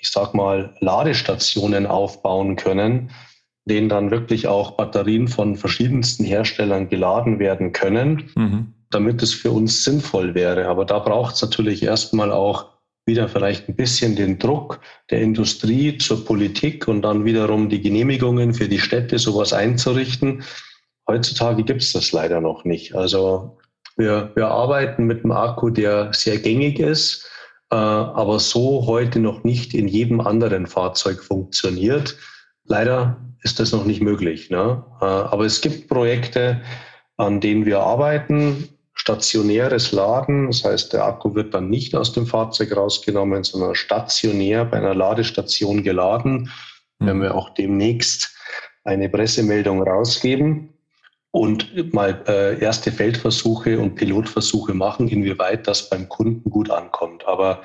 ich sag mal, Ladestationen aufbauen können, denen dann wirklich auch Batterien von verschiedensten Herstellern geladen werden können, mhm. damit es für uns sinnvoll wäre. Aber da braucht es natürlich erstmal auch wieder vielleicht ein bisschen den Druck der Industrie zur Politik und dann wiederum die Genehmigungen für die Städte, sowas einzurichten. Heutzutage gibt es das leider noch nicht. Also wir, wir arbeiten mit einem Akku, der sehr gängig ist, aber so heute noch nicht in jedem anderen Fahrzeug funktioniert. Leider ist das noch nicht möglich. Ne? Äh, aber es gibt Projekte, an denen wir arbeiten stationäres Laden. Das heißt, der Akku wird dann nicht aus dem Fahrzeug rausgenommen, sondern stationär bei einer Ladestation geladen. Mhm. Werden wir auch demnächst eine Pressemeldung rausgeben und mal äh, erste Feldversuche und Pilotversuche machen, inwieweit das beim Kunden gut ankommt. Aber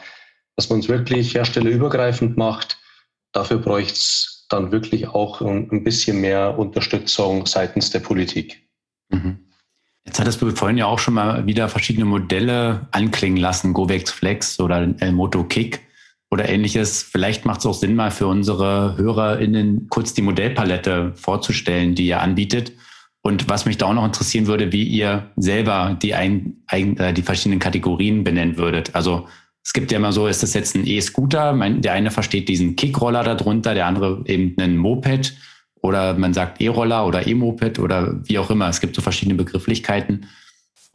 dass man es wirklich herstellerübergreifend macht, dafür bräuchte es dann wirklich auch ein bisschen mehr Unterstützung seitens der Politik. Mhm. Jetzt hattest du vorhin ja auch schon mal wieder verschiedene Modelle anklingen lassen, Govex Flex oder Elmoto Kick oder ähnliches. Vielleicht macht es auch Sinn, mal für unsere HörerInnen kurz die Modellpalette vorzustellen, die ihr anbietet. Und was mich da auch noch interessieren würde, wie ihr selber die, ein, ein, äh, die verschiedenen Kategorien benennen würdet. Also es gibt ja immer so, ist das jetzt ein E-Scooter? Der eine versteht diesen Kickroller darunter, der andere eben einen Moped oder man sagt E-Roller oder E-Moped oder wie auch immer. Es gibt so verschiedene Begrifflichkeiten.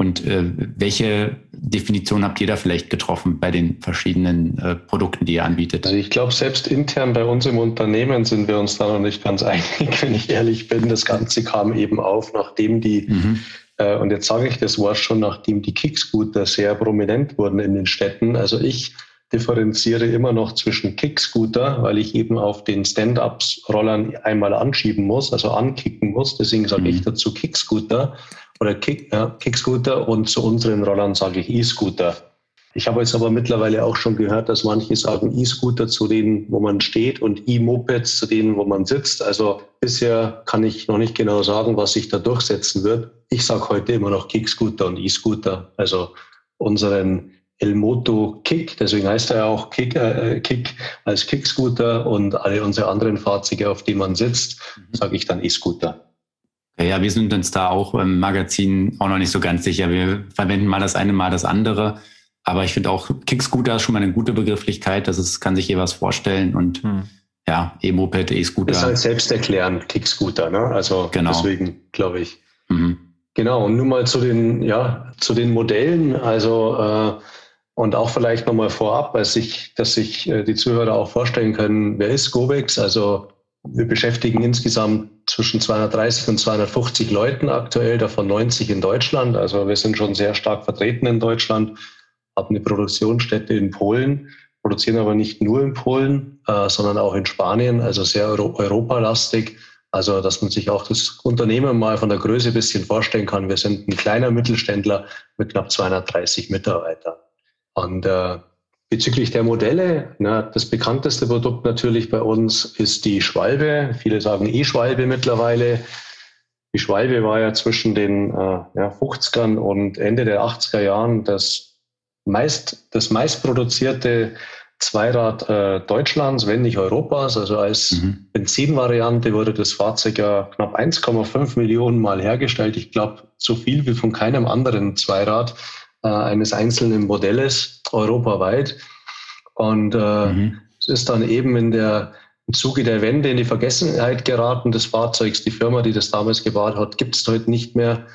Und äh, welche Definition habt ihr da vielleicht getroffen bei den verschiedenen äh, Produkten, die ihr anbietet? Also ich glaube, selbst intern bei uns im Unternehmen sind wir uns da noch nicht ganz einig, wenn ich ehrlich bin. Das Ganze kam eben auf, nachdem die, mhm. äh, und jetzt sage ich das Wort schon, nachdem die Kickscooter sehr prominent wurden in den Städten. Also ich differenziere immer noch zwischen Kickscooter, weil ich eben auf den Stand-Ups-Rollern einmal anschieben muss, also ankicken muss. Deswegen sage mhm. ich dazu Kickscooter oder Kick, ja, Kickscooter und zu unseren Rollern sage ich E-Scooter. Ich habe jetzt aber mittlerweile auch schon gehört, dass manche sagen E-Scooter zu denen, wo man steht und E-Mopeds zu denen, wo man sitzt. Also bisher kann ich noch nicht genau sagen, was sich da durchsetzen wird. Ich sage heute immer noch Kickscooter und E-Scooter. Also unseren Elmoto Kick, deswegen heißt er ja auch Kick, äh, Kick als Kickscooter und alle unsere anderen Fahrzeuge, auf die man sitzt, mhm. sage ich dann E-Scooter. Ja, wir sind uns da auch im Magazin auch noch nicht so ganz sicher. Wir verwenden mal das eine, mal das andere. Aber ich finde auch Kickscooter ist schon mal eine gute Begrifflichkeit. Das ist, kann sich hier was vorstellen. Und mhm. ja, E-Moped, E-Scooter. Ist halt selbsterklärend, Kick-Scooter, ne? Also genau. deswegen glaube ich. Mhm. Genau, und nun mal zu den, ja, zu den Modellen. Also äh, und auch vielleicht nochmal vorab, dass sich, dass sich äh, die Zuhörer auch vorstellen können, wer ist Gobex? Also wir beschäftigen insgesamt zwischen 230 und 250 Leuten aktuell, davon 90 in Deutschland. Also wir sind schon sehr stark vertreten in Deutschland, haben eine Produktionsstätte in Polen, produzieren aber nicht nur in Polen, äh, sondern auch in Spanien, also sehr Euro europalastig. Also dass man sich auch das Unternehmen mal von der Größe ein bisschen vorstellen kann. Wir sind ein kleiner Mittelständler mit knapp 230 Mitarbeitern. Und äh, Bezüglich der Modelle, na, das bekannteste Produkt natürlich bei uns ist die Schwalbe. Viele sagen E-Schwalbe mittlerweile. Die Schwalbe war ja zwischen den äh, ja, 50ern und Ende der 80er Jahren das meist, das meistproduzierte Zweirad äh, Deutschlands, wenn nicht Europas. Also als mhm. Benzinvariante wurde das Fahrzeug ja knapp 1,5 Millionen Mal hergestellt. Ich glaube, so viel wie von keinem anderen Zweirad äh, eines einzelnen Modells europaweit. Und äh, mhm. es ist dann eben in der, im Zuge der Wende in die Vergessenheit geraten des Fahrzeugs. Die Firma, die das damals gebaut hat, gibt es heute nicht mehr.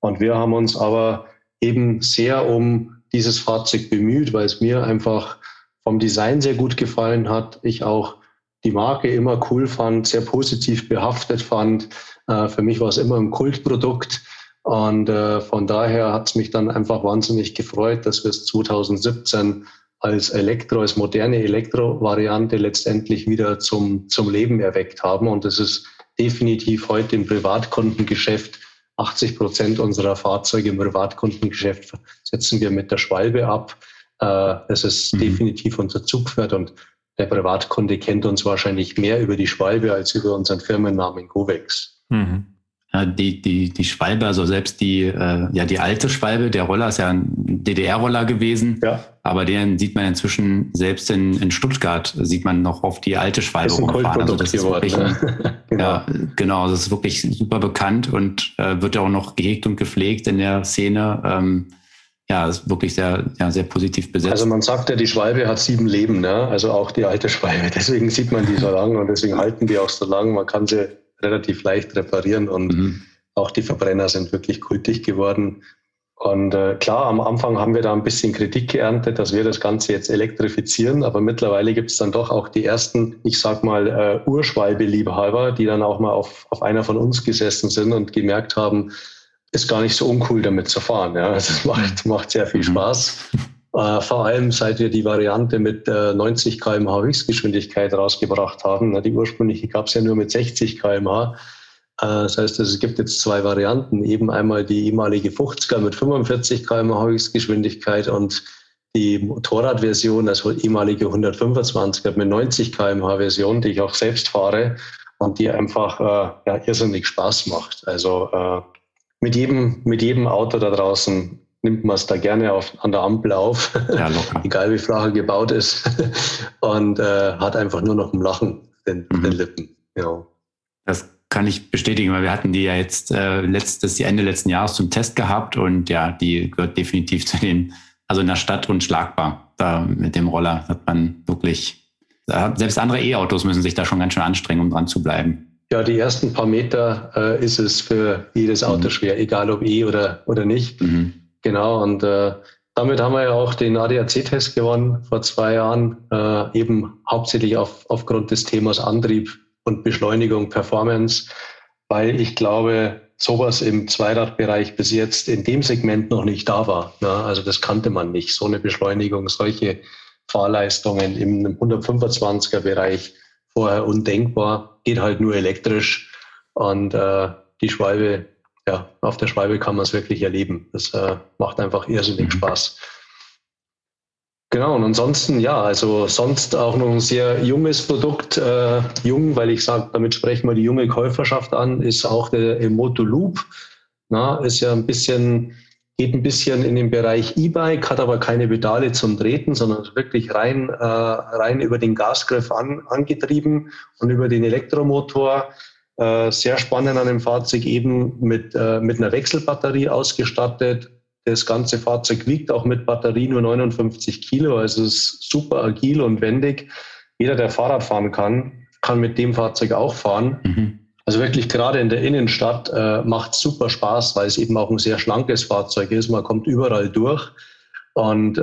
Und wir haben uns aber eben sehr um dieses Fahrzeug bemüht, weil es mir einfach vom Design sehr gut gefallen hat. Ich auch die Marke immer cool fand, sehr positiv behaftet fand. Äh, für mich war es immer ein Kultprodukt. Und äh, von daher hat es mich dann einfach wahnsinnig gefreut, dass wir es 2017 als Elektro, als moderne Elektro-Variante letztendlich wieder zum, zum Leben erweckt haben. Und das ist definitiv heute im Privatkundengeschäft 80 Prozent unserer Fahrzeuge im Privatkundengeschäft setzen wir mit der Schwalbe ab. Äh, es ist mhm. definitiv unser Zugpferd und der Privatkunde kennt uns wahrscheinlich mehr über die Schwalbe als über unseren Firmennamen Govex. Mhm. Ja, die, die, die Schwalbe, also selbst die, äh, ja, die alte Schwalbe, der Roller ist ja ein DDR-Roller gewesen. Ja. Aber den sieht man inzwischen selbst in, in Stuttgart, sieht man noch auf die alte Schwalbe rumfahren. Also das ist wirklich, ein, genau. Ja, genau, das ist wirklich super bekannt und äh, wird ja auch noch gehegt und gepflegt in der Szene. Ähm, ja, ist wirklich sehr, ja, sehr positiv besetzt. Also man sagt ja, die Schwalbe hat sieben Leben, ne? also auch die alte Schwalbe. Deswegen sieht man die so lang und deswegen halten die auch so lang. Man kann sie relativ leicht reparieren und mhm. auch die Verbrenner sind wirklich kultig geworden. Und äh, klar, am Anfang haben wir da ein bisschen Kritik geerntet, dass wir das Ganze jetzt elektrifizieren, aber mittlerweile gibt es dann doch auch die ersten, ich sag mal, äh, Urschwalbe-Liebhaber, die dann auch mal auf, auf einer von uns gesessen sind und gemerkt haben, ist gar nicht so uncool damit zu fahren. Ja. Das macht, macht sehr viel mhm. Spaß. Äh, vor allem seit wir die Variante mit äh, 90 km/h Höchstgeschwindigkeit rausgebracht haben. Na, die ursprüngliche gab es ja nur mit 60 km/h. Äh, das heißt, es gibt jetzt zwei Varianten. Eben einmal die ehemalige 50er mit 45 km/h Höchstgeschwindigkeit und die Motorradversion, also ehemalige 125er mit 90 km/h Version, die ich auch selbst fahre und die einfach äh, ja, irrsinnig Spaß macht. Also äh, mit jedem, mit jedem Auto da draußen nimmt man es da gerne auf, an der Ampel auf, ja, egal wie flach er gebaut ist, und äh, hat einfach nur noch ein Lachen den, mhm. den Lippen. Ja. Das kann ich bestätigen, weil wir hatten die ja jetzt äh, letztes Ende letzten Jahres zum Test gehabt und ja, die gehört definitiv zu den, also in der Stadt unschlagbar. Da mit dem Roller hat man wirklich, selbst andere E-Autos müssen sich da schon ganz schön anstrengen, um dran zu bleiben. Ja, die ersten paar Meter äh, ist es für jedes Auto mhm. schwer, egal ob E oder, oder nicht. Mhm. Genau, und äh, damit haben wir ja auch den ADAC-Test gewonnen vor zwei Jahren, äh, eben hauptsächlich auf, aufgrund des Themas Antrieb und Beschleunigung, Performance, weil ich glaube, sowas im Zweiradbereich bis jetzt in dem Segment noch nicht da war. Ne? Also das kannte man nicht, so eine Beschleunigung, solche Fahrleistungen im 125er Bereich vorher undenkbar, geht halt nur elektrisch und äh, die Schwalbe ja, auf der Schwalbe kann man es wirklich erleben. Das äh, macht einfach irrsinnig mhm. Spaß. Genau, und ansonsten, ja, also sonst auch noch ein sehr junges Produkt. Äh, jung, weil ich sage, damit sprechen wir die junge Käuferschaft an, ist auch der Emoto Loop. Na, ist ja ein bisschen, geht ein bisschen in den Bereich E-Bike, hat aber keine Pedale zum Treten, sondern wirklich rein, äh, rein über den Gasgriff an, angetrieben und über den Elektromotor. Äh, sehr spannend an dem Fahrzeug eben mit, äh, mit einer Wechselbatterie ausgestattet. Das ganze Fahrzeug wiegt auch mit Batterie nur 59 Kilo, also ist super agil und wendig. Jeder, der Fahrrad fahren kann, kann mit dem Fahrzeug auch fahren. Mhm. Also wirklich gerade in der Innenstadt äh, macht super Spaß, weil es eben auch ein sehr schlankes Fahrzeug ist. Man kommt überall durch und äh,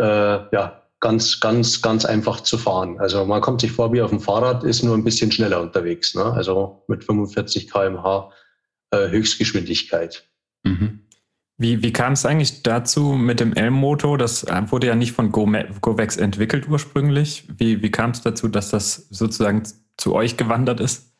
ja, ganz, ganz, ganz einfach zu fahren. Also man kommt sich vor wie auf dem Fahrrad, ist nur ein bisschen schneller unterwegs. Ne? Also mit 45 km/h äh, Höchstgeschwindigkeit. Mhm. Wie, wie kam es eigentlich dazu mit dem L-Moto? Das wurde ja nicht von Govex entwickelt ursprünglich. Wie, wie kam es dazu, dass das sozusagen zu euch gewandert ist?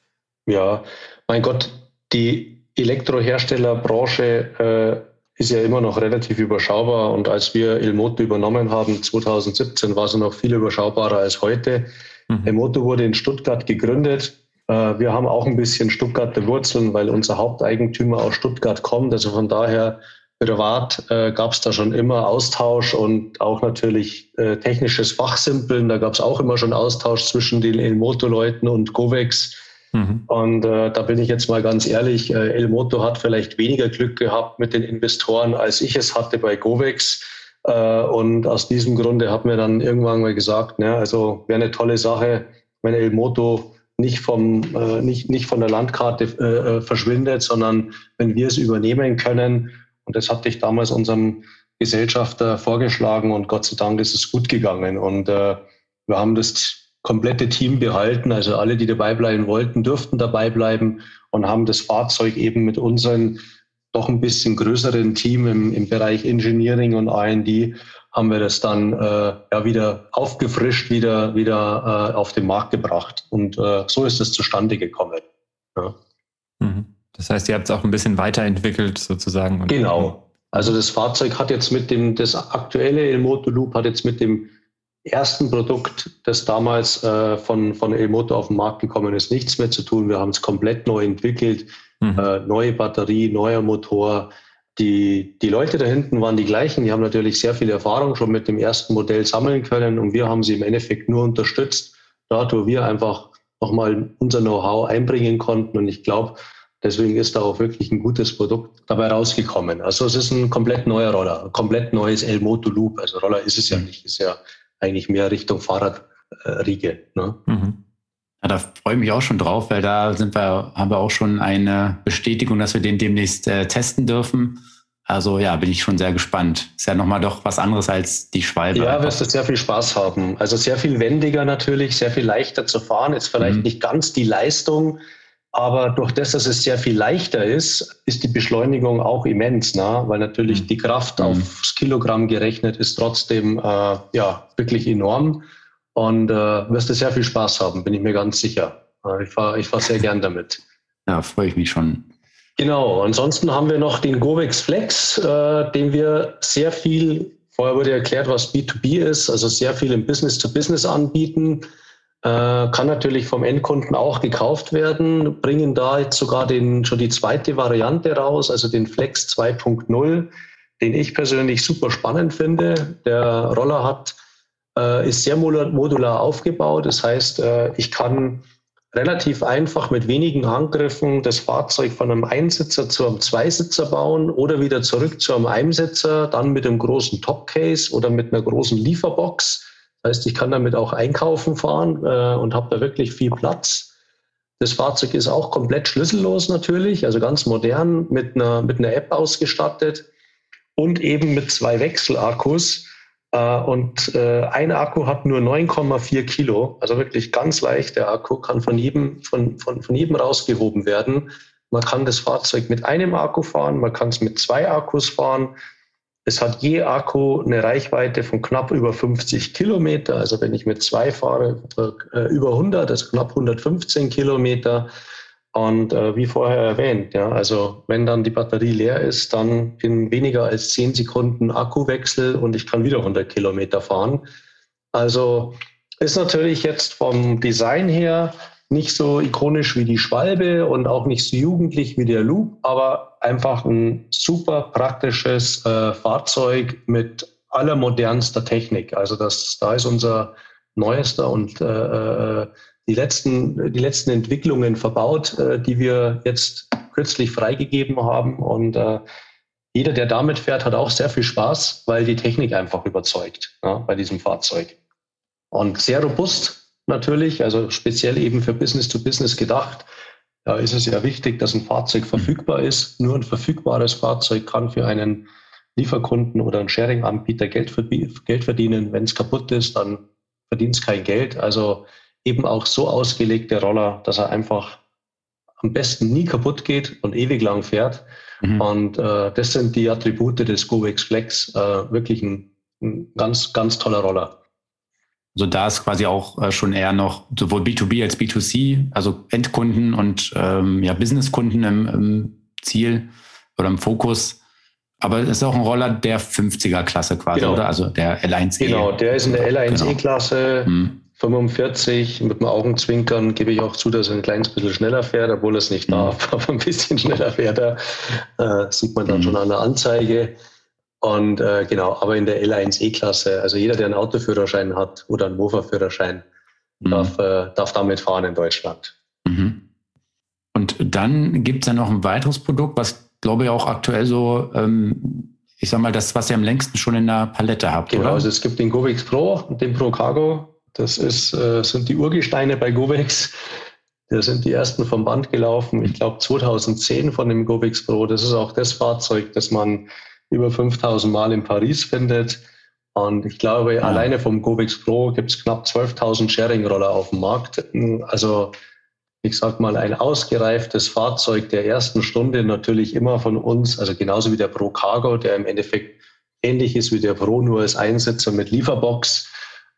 Ja, mein Gott, die Elektroherstellerbranche äh, ist ja immer noch relativ überschaubar. Und als wir Elmoto übernommen haben, 2017, war sie noch viel überschaubarer als heute. Mhm. Elmoto wurde in Stuttgart gegründet. Äh, wir haben auch ein bisschen Stuttgarter Wurzeln, weil unser Haupteigentümer aus Stuttgart kommt. Also von daher privat äh, gab es da schon immer Austausch und auch natürlich äh, technisches Fachsimpeln. Da gab es auch immer schon Austausch zwischen den Elmoto-Leuten und Govex. Mhm. Und äh, da bin ich jetzt mal ganz ehrlich, äh, Elmoto hat vielleicht weniger Glück gehabt mit den Investoren, als ich es hatte bei Govex. Äh, und aus diesem Grunde hat mir dann irgendwann mal gesagt, ne, also wäre eine tolle Sache, wenn Elmoto nicht, vom, äh, nicht, nicht von der Landkarte äh, äh, verschwindet, sondern wenn wir es übernehmen können. Und das hatte ich damals unserem Gesellschafter vorgeschlagen und Gott sei Dank ist es gut gegangen. Und äh, wir haben das komplette Team behalten. Also alle, die dabei bleiben wollten, durften dabei bleiben und haben das Fahrzeug eben mit unserem doch ein bisschen größeren Team im, im Bereich Engineering und R&D haben wir das dann äh, ja wieder aufgefrischt, wieder wieder äh, auf den Markt gebracht und äh, so ist es zustande gekommen. Ja. Mhm. Das heißt, ihr habt es auch ein bisschen weiterentwickelt sozusagen. Genau. Also das Fahrzeug hat jetzt mit dem das aktuelle Elmoto Loop hat jetzt mit dem ersten Produkt, das damals äh, von, von Elmoto auf den Markt gekommen ist, nichts mehr zu tun. Wir haben es komplett neu entwickelt, mhm. äh, neue Batterie, neuer Motor. Die, die Leute da hinten waren die gleichen. Die haben natürlich sehr viel Erfahrung schon mit dem ersten Modell sammeln können und wir haben sie im Endeffekt nur unterstützt, dort wo wir einfach nochmal unser Know-how einbringen konnten. Und ich glaube, deswegen ist da auch wirklich ein gutes Produkt dabei rausgekommen. Also es ist ein komplett neuer Roller, ein komplett neues Elmoto Loop. Also Roller ist es ja mhm. nicht, ist ja eigentlich mehr Richtung Fahrradriege. Ne? Mhm. Ja, da freue ich mich auch schon drauf, weil da sind wir, haben wir auch schon eine Bestätigung, dass wir den demnächst äh, testen dürfen. Also ja, bin ich schon sehr gespannt. Ist ja nochmal doch was anderes als die Schwalbe. Ja, wirst du sehr viel Spaß haben. Also sehr viel wendiger natürlich, sehr viel leichter zu fahren. Jetzt vielleicht mhm. nicht ganz die Leistung, aber durch das, dass es sehr viel leichter ist, ist die Beschleunigung auch immens, ne? weil natürlich mhm. die Kraft mhm. aufs Kilogramm gerechnet ist trotzdem äh, ja, wirklich enorm. Und äh, wirst du sehr viel Spaß haben, bin ich mir ganz sicher. Äh, ich fahre ich fahr sehr gern damit. Ja, freue ich mich schon. Genau, ansonsten haben wir noch den Govex Flex, äh, den wir sehr viel, vorher wurde erklärt, was B2B ist, also sehr viel im Business-to-Business -Business anbieten. Äh, kann natürlich vom Endkunden auch gekauft werden, bringen da jetzt sogar den, schon die zweite Variante raus, also den Flex 2.0, den ich persönlich super spannend finde. Der Roller hat, äh, ist sehr modular aufgebaut. Das heißt, äh, ich kann relativ einfach mit wenigen Handgriffen das Fahrzeug von einem Einsitzer zu einem Zweisitzer bauen oder wieder zurück zu einem Einsitzer, dann mit einem großen Topcase oder mit einer großen Lieferbox heißt, ich kann damit auch einkaufen fahren äh, und habe da wirklich viel Platz. Das Fahrzeug ist auch komplett schlüssellos natürlich, also ganz modern mit einer, mit einer App ausgestattet und eben mit zwei Wechselakkus. Äh, und äh, ein Akku hat nur 9,4 Kilo, also wirklich ganz leicht. Der Akku kann von jedem, von, von, von jedem rausgehoben werden. Man kann das Fahrzeug mit einem Akku fahren, man kann es mit zwei Akkus fahren. Es hat je Akku eine Reichweite von knapp über 50 Kilometer. Also wenn ich mit zwei fahre, äh, über 100, also knapp 115 Kilometer. Und äh, wie vorher erwähnt, ja, also wenn dann die Batterie leer ist, dann in weniger als 10 Sekunden Akkuwechsel und ich kann wieder 100 Kilometer fahren. Also ist natürlich jetzt vom Design her nicht so ikonisch wie die Schwalbe und auch nicht so jugendlich wie der Loop, aber einfach ein super praktisches äh, Fahrzeug mit allermodernster Technik. Also das, da ist unser neuester und äh, äh, die letzten, die letzten Entwicklungen verbaut, äh, die wir jetzt kürzlich freigegeben haben. Und äh, jeder, der damit fährt, hat auch sehr viel Spaß, weil die Technik einfach überzeugt ja, bei diesem Fahrzeug. Und sehr robust, natürlich, also speziell eben für Business to Business gedacht. Da ist es ja wichtig, dass ein Fahrzeug verfügbar ist. Nur ein verfügbares Fahrzeug kann für einen Lieferkunden oder einen Sharing-Anbieter Geld, verdienen. Wenn es kaputt ist, dann verdient es kein Geld. Also eben auch so ausgelegte Roller, dass er einfach am besten nie kaputt geht und ewig lang fährt. Mhm. Und äh, das sind die Attribute des GoVex Flex. Äh, wirklich ein, ein, ganz, ganz toller Roller. Also da ist quasi auch äh, schon eher noch sowohl B2B als B2C, also Endkunden und ähm, ja, Businesskunden im, im Ziel oder im Fokus. Aber es ist auch ein Roller der 50er-Klasse quasi, genau. oder? Also der L1E. Genau, der ist in der L1E-Klasse. Genau. Hm. 45 mit dem Augenzwinkern gebe ich auch zu, dass er ein kleines bisschen schneller fährt, obwohl er es nicht mhm. darf, aber ein bisschen schneller fährt er. Äh, sieht man dann mhm. schon an der Anzeige. Und äh, genau, aber in der L1E-Klasse, also jeder, der einen Autoführerschein hat oder einen Mofa-Führerschein, mhm. darf, äh, darf damit fahren in Deutschland. Mhm. Und dann gibt es ja noch ein weiteres Produkt, was glaube ich auch aktuell so ähm, ich sag mal, das, was ihr am längsten schon in der Palette habt. Genau, oder? also es gibt den Govix Pro und den Pro Cargo. Das ist, äh, sind die Urgesteine bei Govex. Da sind die ersten vom Band gelaufen, ich glaube 2010 von dem Govex Pro. Das ist auch das Fahrzeug, das man über 5000 Mal in Paris findet. Und ich glaube, ja. alleine vom Govex Pro gibt es knapp 12.000 Sharing-Roller auf dem Markt. Also ich sag mal, ein ausgereiftes Fahrzeug der ersten Stunde natürlich immer von uns, also genauso wie der Pro Cargo, der im Endeffekt ähnlich ist wie der Pro, nur als Einsitzer mit Lieferbox.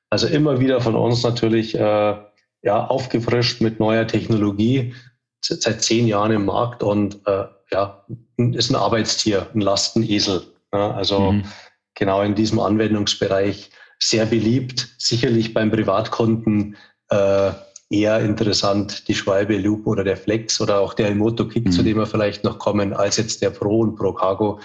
Also immer wieder von uns natürlich äh, ja, aufgefrischt mit neuer Technologie, seit zehn Jahren im Markt und äh, ja, ist ein Arbeitstier, ein Lastenesel. Ja, also mhm. genau in diesem Anwendungsbereich sehr beliebt, sicherlich beim Privatkunden äh, eher interessant, die Schwalbe Loop oder der Flex oder auch der Elmoto Kick, mhm. zu dem wir vielleicht noch kommen, als jetzt der Pro und Pro Cargo,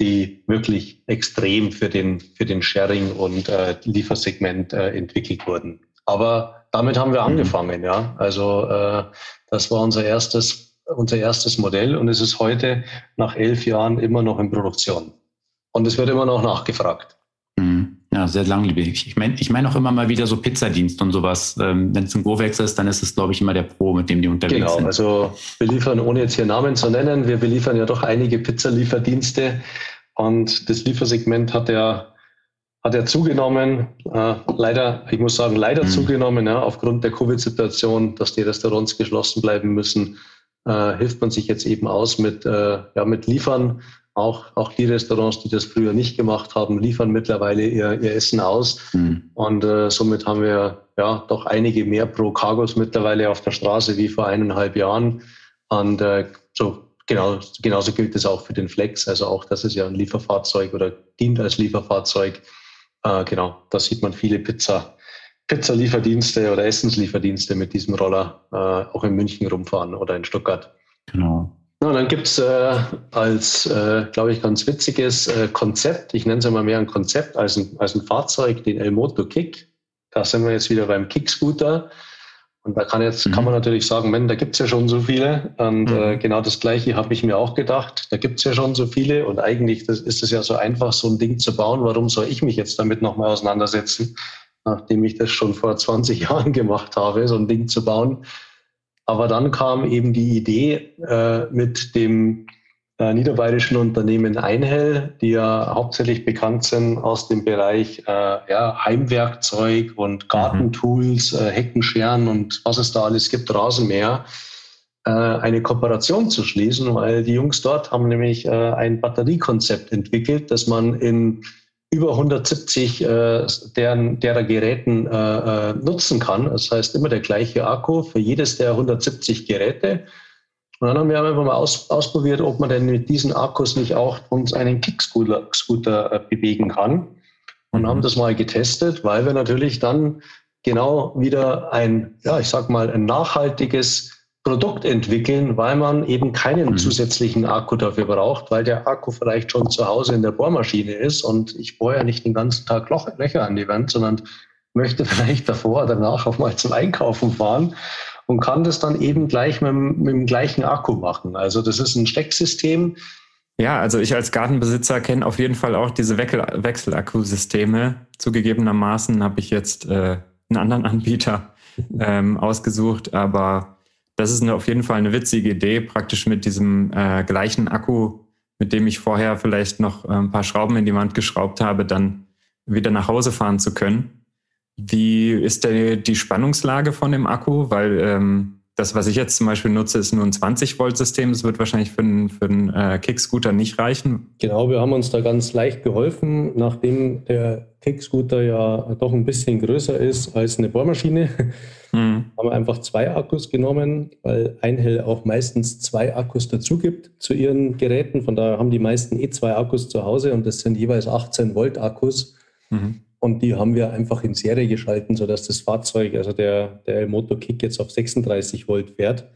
die wirklich extrem für den, für den Sharing und äh, Liefersegment äh, entwickelt wurden. Aber damit haben wir mhm. angefangen, ja. Also äh, das war unser erstes, unser erstes Modell und es ist heute nach elf Jahren immer noch in Produktion. Und es wird immer noch nachgefragt. Mhm. Ja, sehr langlebig. Ich meine ich mein auch immer mal wieder so Pizzadienst und sowas. Ähm, Wenn es ein Go-Wex ist, dann ist es, glaube ich, immer der Pro, mit dem die unterwegs genau, sind. Genau, also wir liefern, ohne jetzt hier Namen zu nennen, wir beliefern ja doch einige Pizzalieferdienste und das Liefersegment hat ja, hat ja zugenommen. Äh, leider, ich muss sagen, leider mhm. zugenommen, ja, aufgrund der Covid-Situation, dass die Restaurants geschlossen bleiben müssen, äh, hilft man sich jetzt eben aus mit, äh, ja, mit Liefern auch, auch die Restaurants, die das früher nicht gemacht haben, liefern mittlerweile ihr, ihr Essen aus. Mhm. Und äh, somit haben wir ja doch einige mehr Pro Cargos mittlerweile auf der Straße wie vor eineinhalb Jahren. Und äh, so genau, genauso gilt es auch für den Flex. Also auch das ist ja ein Lieferfahrzeug oder dient als Lieferfahrzeug. Äh, genau, da sieht man viele Pizza, Pizzalieferdienste oder Essenslieferdienste mit diesem Roller äh, auch in München rumfahren oder in Stuttgart. Genau. Ja, und dann gibt's äh, als, äh, glaube ich, ganz witziges äh, Konzept, ich nenne es immer mehr ein Konzept als ein, als ein Fahrzeug, den Elmoto Kick. Da sind wir jetzt wieder beim Kick-Scooter. Und da kann jetzt, mhm. kann man natürlich sagen, Mensch, da gibt's ja schon so viele. Und mhm. äh, genau das Gleiche habe ich mir auch gedacht. Da gibt's ja schon so viele. Und eigentlich das, ist es ja so einfach, so ein Ding zu bauen. Warum soll ich mich jetzt damit nochmal auseinandersetzen, nachdem ich das schon vor 20 Jahren gemacht habe, so ein Ding zu bauen? Aber dann kam eben die Idee äh, mit dem äh, niederbayerischen Unternehmen Einhell, die ja hauptsächlich bekannt sind aus dem Bereich äh, ja, Heimwerkzeug und mhm. Gartentools, äh, Heckenscheren und was es da alles gibt, Rasenmäher, äh, eine Kooperation zu schließen, weil die Jungs dort haben nämlich äh, ein Batteriekonzept entwickelt, das man in über 170 äh, deren, derer Geräten äh, äh, nutzen kann. Das heißt immer der gleiche Akku für jedes der 170 Geräte. Und dann haben wir einfach mal aus, ausprobiert, ob man denn mit diesen Akkus nicht auch uns einen Kickscooter Scooter, äh, bewegen kann. Und haben mhm. das mal getestet, weil wir natürlich dann genau wieder ein, ja, ich sag mal, ein nachhaltiges Produkt entwickeln, weil man eben keinen mhm. zusätzlichen Akku dafür braucht, weil der Akku vielleicht schon zu Hause in der Bohrmaschine ist und ich bohre ja nicht den ganzen Tag Loch, Löcher an die Wand, sondern möchte vielleicht davor oder danach auch mal zum Einkaufen fahren und kann das dann eben gleich mit, mit dem gleichen Akku machen. Also das ist ein Stecksystem. Ja, also ich als Gartenbesitzer kenne auf jeden Fall auch diese Wechselakkusysteme. Zugegebenermaßen habe ich jetzt äh, einen anderen Anbieter ähm, ausgesucht, aber das ist eine, auf jeden Fall eine witzige Idee, praktisch mit diesem äh, gleichen Akku, mit dem ich vorher vielleicht noch äh, ein paar Schrauben in die Wand geschraubt habe, dann wieder nach Hause fahren zu können. Wie ist denn die Spannungslage von dem Akku? Weil ähm, das, was ich jetzt zum Beispiel nutze, ist nur ein 20-Volt-System. Das wird wahrscheinlich für einen, für einen äh, Kickscooter nicht reichen. Genau, wir haben uns da ganz leicht geholfen, nachdem der Kickscooter ja doch ein bisschen größer ist als eine Bohrmaschine. Mhm. Haben wir einfach zwei Akkus genommen, weil Einhell auch meistens zwei Akkus dazu gibt zu ihren Geräten. Von daher haben die meisten eh zwei Akkus zu Hause und das sind jeweils 18 Volt Akkus. Mhm. Und die haben wir einfach in Serie geschalten, sodass das Fahrzeug, also der, der Moto Kick jetzt auf 36 Volt fährt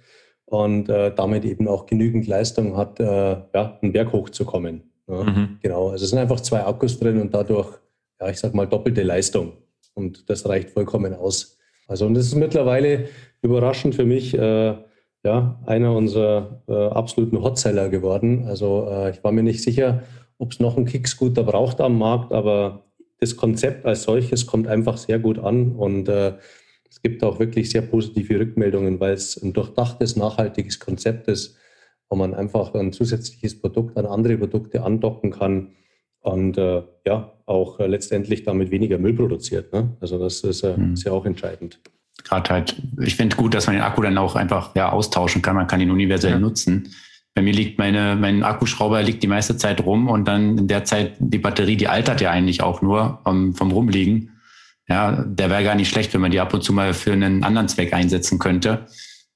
und äh, damit eben auch genügend Leistung hat, äh, ja, einen Berg hochzukommen. Ja, mhm. Genau, also es sind einfach zwei Akkus drin und dadurch, ja, ich sag mal, doppelte Leistung. Und das reicht vollkommen aus. Also, und das ist mittlerweile überraschend für mich, äh, ja, einer unserer äh, absoluten Hotseller geworden. Also, äh, ich war mir nicht sicher, ob es noch einen Kickscooter braucht am Markt, aber das Konzept als solches kommt einfach sehr gut an und äh, es gibt auch wirklich sehr positive Rückmeldungen, weil es ein durchdachtes, nachhaltiges Konzept ist, wo man einfach ein zusätzliches Produkt an andere Produkte andocken kann und äh, ja, auch äh, letztendlich damit weniger Müll produziert. Ne? Also das ist, äh, mhm. ist ja auch entscheidend. Gerade halt, ich finde gut, dass man den Akku dann auch einfach ja, austauschen kann. Man kann ihn universell ja. nutzen. Bei mir liegt meine, mein Akkuschrauber liegt die meiste Zeit rum und dann in der Zeit die Batterie, die altert ja eigentlich auch nur um, vom Rumliegen. Ja, der wäre gar nicht schlecht, wenn man die ab und zu mal für einen anderen Zweck einsetzen könnte.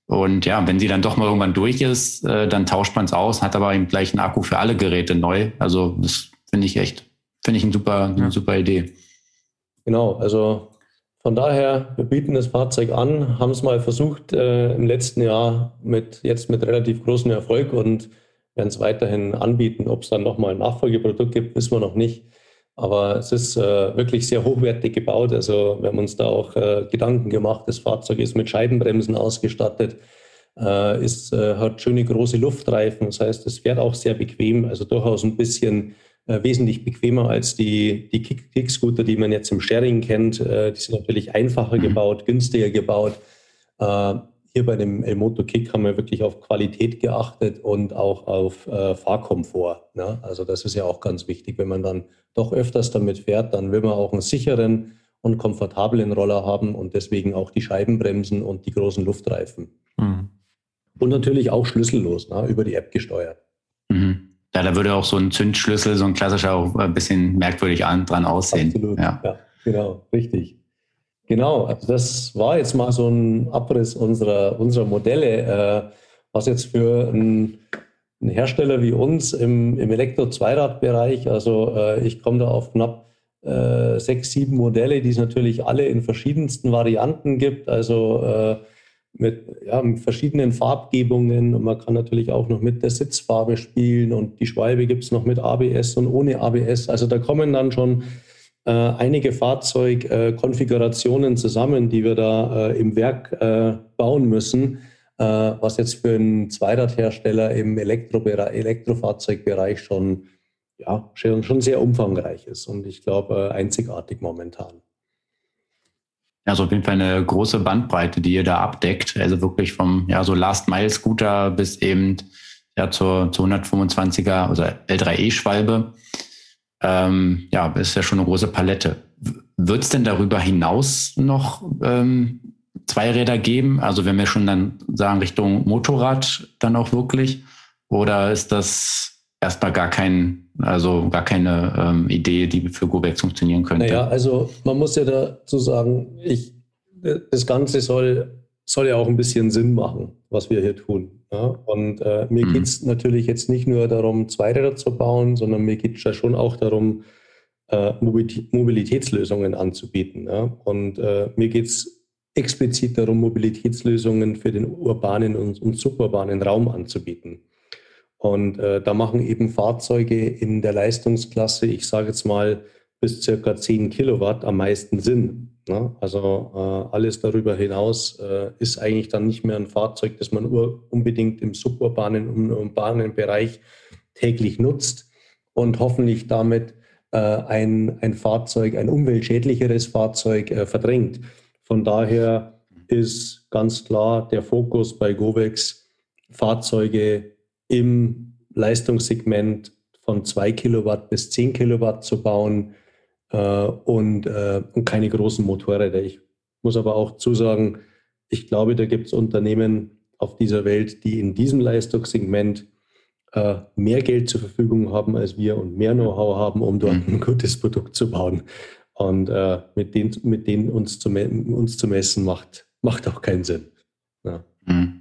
Und ja, wenn sie dann doch mal irgendwann durch ist, äh, dann tauscht man es aus, hat aber eben gleich einen Akku für alle Geräte neu. Also das finde ich echt, finde ich ein super, eine super Idee. Genau, also von daher, wir bieten das Fahrzeug an, haben es mal versucht äh, im letzten Jahr mit jetzt mit relativ großem Erfolg und werden es weiterhin anbieten. Ob es dann nochmal ein Nachfolgeprodukt gibt, wissen wir noch nicht. Aber es ist äh, wirklich sehr hochwertig gebaut. Also wir haben uns da auch äh, Gedanken gemacht. Das Fahrzeug ist mit Scheibenbremsen ausgestattet, äh, ist, äh, hat schöne große Luftreifen. Das heißt, es fährt auch sehr bequem. Also durchaus ein bisschen äh, wesentlich bequemer als die, die Kick-Scooter, die man jetzt im Sharing kennt. Äh, die sind natürlich einfacher mhm. gebaut, günstiger gebaut. Äh, hier bei dem Elmoto Kick haben wir wirklich auf Qualität geachtet und auch auf äh, Fahrkomfort. Ne? Also das ist ja auch ganz wichtig. Wenn man dann doch öfters damit fährt, dann will man auch einen sicheren und komfortablen Roller haben und deswegen auch die Scheibenbremsen und die großen Luftreifen. Mhm. Und natürlich auch schlüssellos, ne? über die App gesteuert. Mhm. Ja, da würde auch so ein Zündschlüssel, so ein klassischer, auch ein bisschen merkwürdig an, dran aussehen. Absolut, ja. ja, genau, richtig. Genau, also das war jetzt mal so ein Abriss unserer, unserer Modelle, äh, was jetzt für ein, ein, Hersteller wie uns im, im Elektro-Zweirad-Bereich, also äh, ich komme da auf knapp äh, sechs, sieben Modelle, die es natürlich alle in verschiedensten Varianten gibt, also äh, mit, ja, mit verschiedenen Farbgebungen und man kann natürlich auch noch mit der Sitzfarbe spielen und die Schwalbe gibt es noch mit ABS und ohne ABS. Also da kommen dann schon äh, einige Fahrzeugkonfigurationen äh, zusammen, die wir da äh, im Werk äh, bauen müssen, äh, was jetzt für einen Zweiradhersteller im Elektrofahrzeugbereich schon, ja, schon, schon sehr umfangreich ist und ich glaube äh, einzigartig momentan. Also auf jeden Fall eine große Bandbreite, die ihr da abdeckt. Also wirklich vom ja so Last Mile Scooter bis eben ja zur, zur 125er oder L3E-Schwalbe. Ähm, ja, ist ja schon eine große Palette. Wird es denn darüber hinaus noch ähm, Zweiräder geben? Also wenn wir schon dann sagen Richtung Motorrad dann auch wirklich? Oder ist das erstmal gar kein, also gar keine ähm, Idee, die für Gobex funktionieren könnte. Naja, also man muss ja dazu sagen, ich, das Ganze soll, soll ja auch ein bisschen Sinn machen, was wir hier tun. Ja? Und äh, mir mhm. geht es natürlich jetzt nicht nur darum, Zweiräder zu bauen, sondern mir geht es ja schon auch darum, äh, Mobilitätslösungen anzubieten. Ja? Und äh, mir geht es explizit darum, Mobilitätslösungen für den urbanen und, und suburbanen Raum anzubieten. Und äh, da machen eben Fahrzeuge in der Leistungsklasse, ich sage jetzt mal bis circa 10 Kilowatt am meisten Sinn. Ne? Also äh, alles darüber hinaus äh, ist eigentlich dann nicht mehr ein Fahrzeug, das man unbedingt im suburbanen und urbanen Bereich täglich nutzt und hoffentlich damit äh, ein, ein Fahrzeug, ein umweltschädlicheres Fahrzeug äh, verdrängt. Von daher ist ganz klar der Fokus bei Govex, Fahrzeuge im Leistungssegment von 2 Kilowatt bis 10 Kilowatt zu bauen äh, und, äh, und keine großen Motorräder. Ich muss aber auch zusagen, ich glaube, da gibt es Unternehmen auf dieser Welt, die in diesem Leistungssegment äh, mehr Geld zur Verfügung haben als wir und mehr Know-how haben, um dort mhm. ein gutes Produkt zu bauen. Und äh, mit, denen, mit denen uns zu, uns zu messen, macht, macht auch keinen Sinn. Ja. Mhm.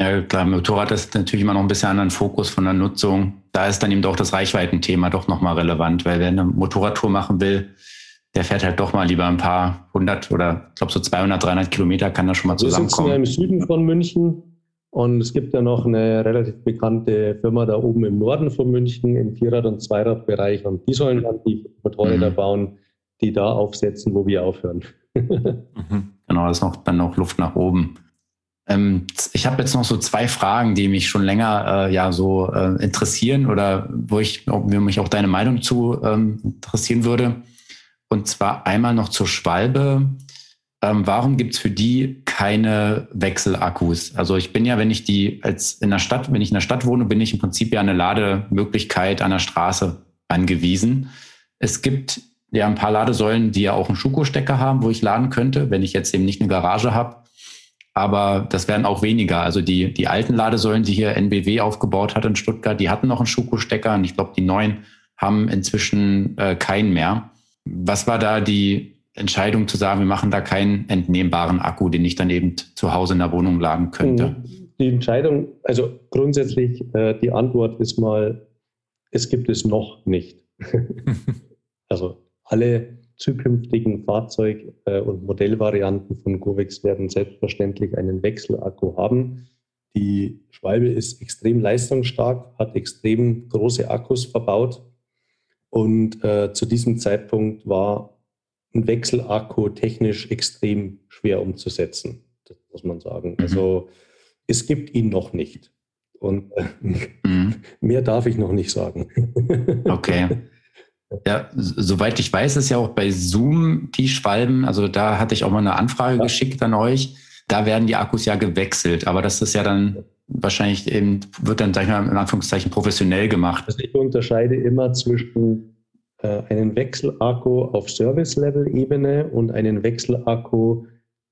Ja, klar, Motorrad ist natürlich immer noch ein bisschen anderen Fokus von der Nutzung. Da ist dann eben doch das Reichweitenthema doch nochmal relevant, weil wer eine Motorradtour machen will, der fährt halt doch mal lieber ein paar hundert oder ich glaube so 200, 300 Kilometer kann da schon mal zusammenkommen. Wir sitzen ja im Süden von München und es gibt ja noch eine relativ bekannte Firma da oben im Norden von München im Vierrad- und Zweiradbereich und die sollen dann die Motorräder mhm. bauen, die da aufsetzen, wo wir aufhören. mhm. Genau, da ist noch, dann noch Luft nach oben. Ähm, ich habe jetzt noch so zwei Fragen, die mich schon länger äh, ja so äh, interessieren oder wo ich wo mich auch deine Meinung zu ähm, interessieren würde. Und zwar einmal noch zur Schwalbe. Ähm, warum gibt es für die keine Wechselakkus? Also ich bin ja, wenn ich die als in der Stadt, wenn ich in der Stadt wohne, bin ich im Prinzip ja eine Lademöglichkeit an der Straße angewiesen. Es gibt ja ein paar Ladesäulen, die ja auch einen Schuko-Stecker haben, wo ich laden könnte, wenn ich jetzt eben nicht eine Garage habe. Aber das werden auch weniger. Also die, die alten Ladesäulen, die hier NBW aufgebaut hat in Stuttgart, die hatten noch einen Schuko-Stecker und ich glaube, die neuen haben inzwischen äh, keinen mehr. Was war da die Entscheidung zu sagen, wir machen da keinen entnehmbaren Akku, den ich dann eben zu Hause in der Wohnung laden könnte? Die Entscheidung, also grundsätzlich, äh, die Antwort ist mal, es gibt es noch nicht. also alle zukünftigen Fahrzeug- äh, und Modellvarianten von Govex werden selbstverständlich einen Wechselakku haben. Die Schwalbe ist extrem leistungsstark, hat extrem große Akkus verbaut. Und äh, zu diesem Zeitpunkt war ein Wechselakku technisch extrem schwer umzusetzen, das muss man sagen. Mhm. Also es gibt ihn noch nicht. Und äh, mhm. mehr darf ich noch nicht sagen. Okay. Ja, soweit ich weiß, ist ja auch bei Zoom die Schwalben, also da hatte ich auch mal eine Anfrage ja. geschickt an euch. Da werden die Akkus ja gewechselt, aber das ist ja dann wahrscheinlich eben, wird dann, sag ich mal, in Anführungszeichen professionell gemacht. Also ich unterscheide immer zwischen äh, einen Wechselakku auf Service-Level-Ebene und einen Wechselakku,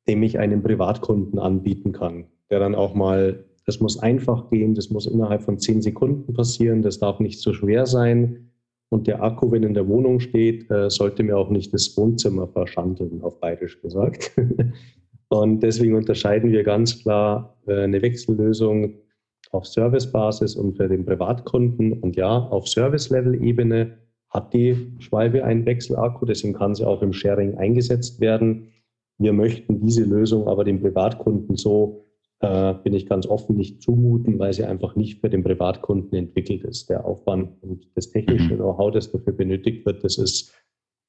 dem ich einem Privatkunden anbieten kann, der dann auch mal, das muss einfach gehen, das muss innerhalb von zehn Sekunden passieren, das darf nicht zu schwer sein und der Akku, wenn in der Wohnung steht, äh, sollte mir auch nicht das Wohnzimmer verschandeln, auf bayerisch gesagt. und deswegen unterscheiden wir ganz klar äh, eine Wechsellösung auf Servicebasis und für den Privatkunden. Und ja, auf Service-Level-Ebene hat die Schwalbe einen Wechselakku, deswegen kann sie auch im Sharing eingesetzt werden. Wir möchten diese Lösung aber dem Privatkunden so äh, bin ich ganz offen, nicht zumuten, weil sie einfach nicht für den Privatkunden entwickelt ist. Der Aufwand und das technische mhm. Know-how, das dafür benötigt wird, das ist,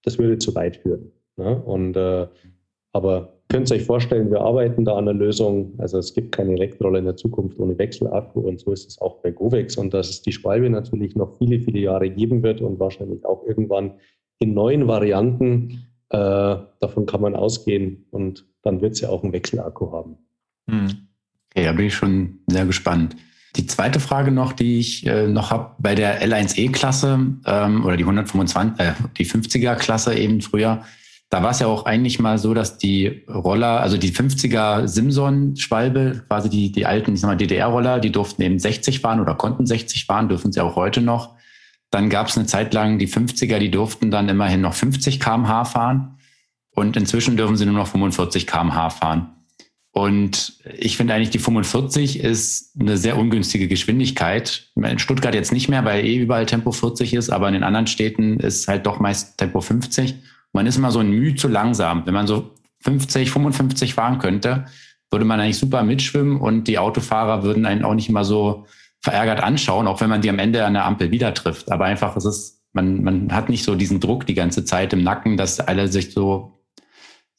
das würde zu weit führen. Ne? Und äh, aber könnt ihr euch vorstellen, wir arbeiten da an einer Lösung. Also es gibt keine Elektrolle in der Zukunft ohne Wechselakku und so ist es auch bei Govex und dass es die Schwalbe natürlich noch viele, viele Jahre geben wird und wahrscheinlich auch irgendwann in neuen Varianten. Äh, davon kann man ausgehen und dann wird sie auch einen Wechselakku haben. Hm. Okay, da bin ich schon sehr gespannt. Die zweite Frage noch, die ich äh, noch habe, bei der L1E-Klasse ähm, oder die 125, äh, die 50er-Klasse eben früher, da war es ja auch eigentlich mal so, dass die Roller, also die 50er Simson-Schwalbe, quasi die, die alten, ich sag mal, DDR-Roller, die durften eben 60 fahren oder konnten 60 fahren, dürfen sie auch heute noch. Dann gab es eine Zeit lang die 50er, die durften dann immerhin noch 50 kmh fahren und inzwischen dürfen sie nur noch 45 kmh fahren. Und ich finde eigentlich, die 45 ist eine sehr ungünstige Geschwindigkeit. In Stuttgart jetzt nicht mehr, weil eh überall Tempo 40 ist, aber in den anderen Städten ist halt doch meist Tempo 50. Man ist immer so ein Mühe zu langsam. Wenn man so 50, 55 fahren könnte, würde man eigentlich super mitschwimmen und die Autofahrer würden einen auch nicht immer so verärgert anschauen, auch wenn man die am Ende an der Ampel wieder trifft. Aber einfach, es ist, man, man hat nicht so diesen Druck die ganze Zeit im Nacken, dass alle sich so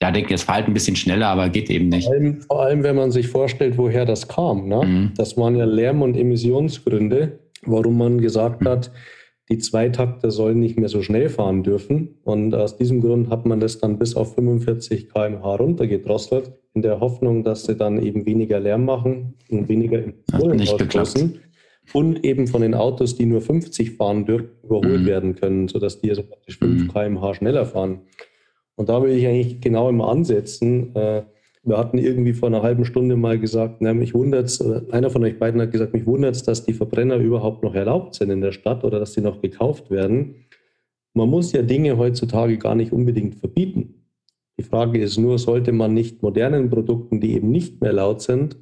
ja, denke, es verhalten ein bisschen schneller, aber geht eben nicht. Vor allem, vor allem wenn man sich vorstellt, woher das kam. Ne? Mhm. Das waren ja Lärm- und Emissionsgründe, warum man gesagt mhm. hat, die Zweitakter sollen nicht mehr so schnell fahren dürfen. Und aus diesem Grund hat man das dann bis auf 45 km/h runtergedrosselt, in der Hoffnung, dass sie dann eben weniger Lärm machen und weniger Emissionen ausstoßen und eben von den Autos, die nur 50 fahren dürfen, überholt mhm. werden können, sodass die also praktisch 5 mhm. km/h schneller fahren. Und da will ich eigentlich genau immer ansetzen. Äh, wir hatten irgendwie vor einer halben Stunde mal gesagt, na, mich wundert's, einer von euch beiden hat gesagt, mich wundert es, dass die Verbrenner überhaupt noch erlaubt sind in der Stadt oder dass sie noch gekauft werden. Man muss ja Dinge heutzutage gar nicht unbedingt verbieten. Die Frage ist nur, sollte man nicht modernen Produkten, die eben nicht mehr laut sind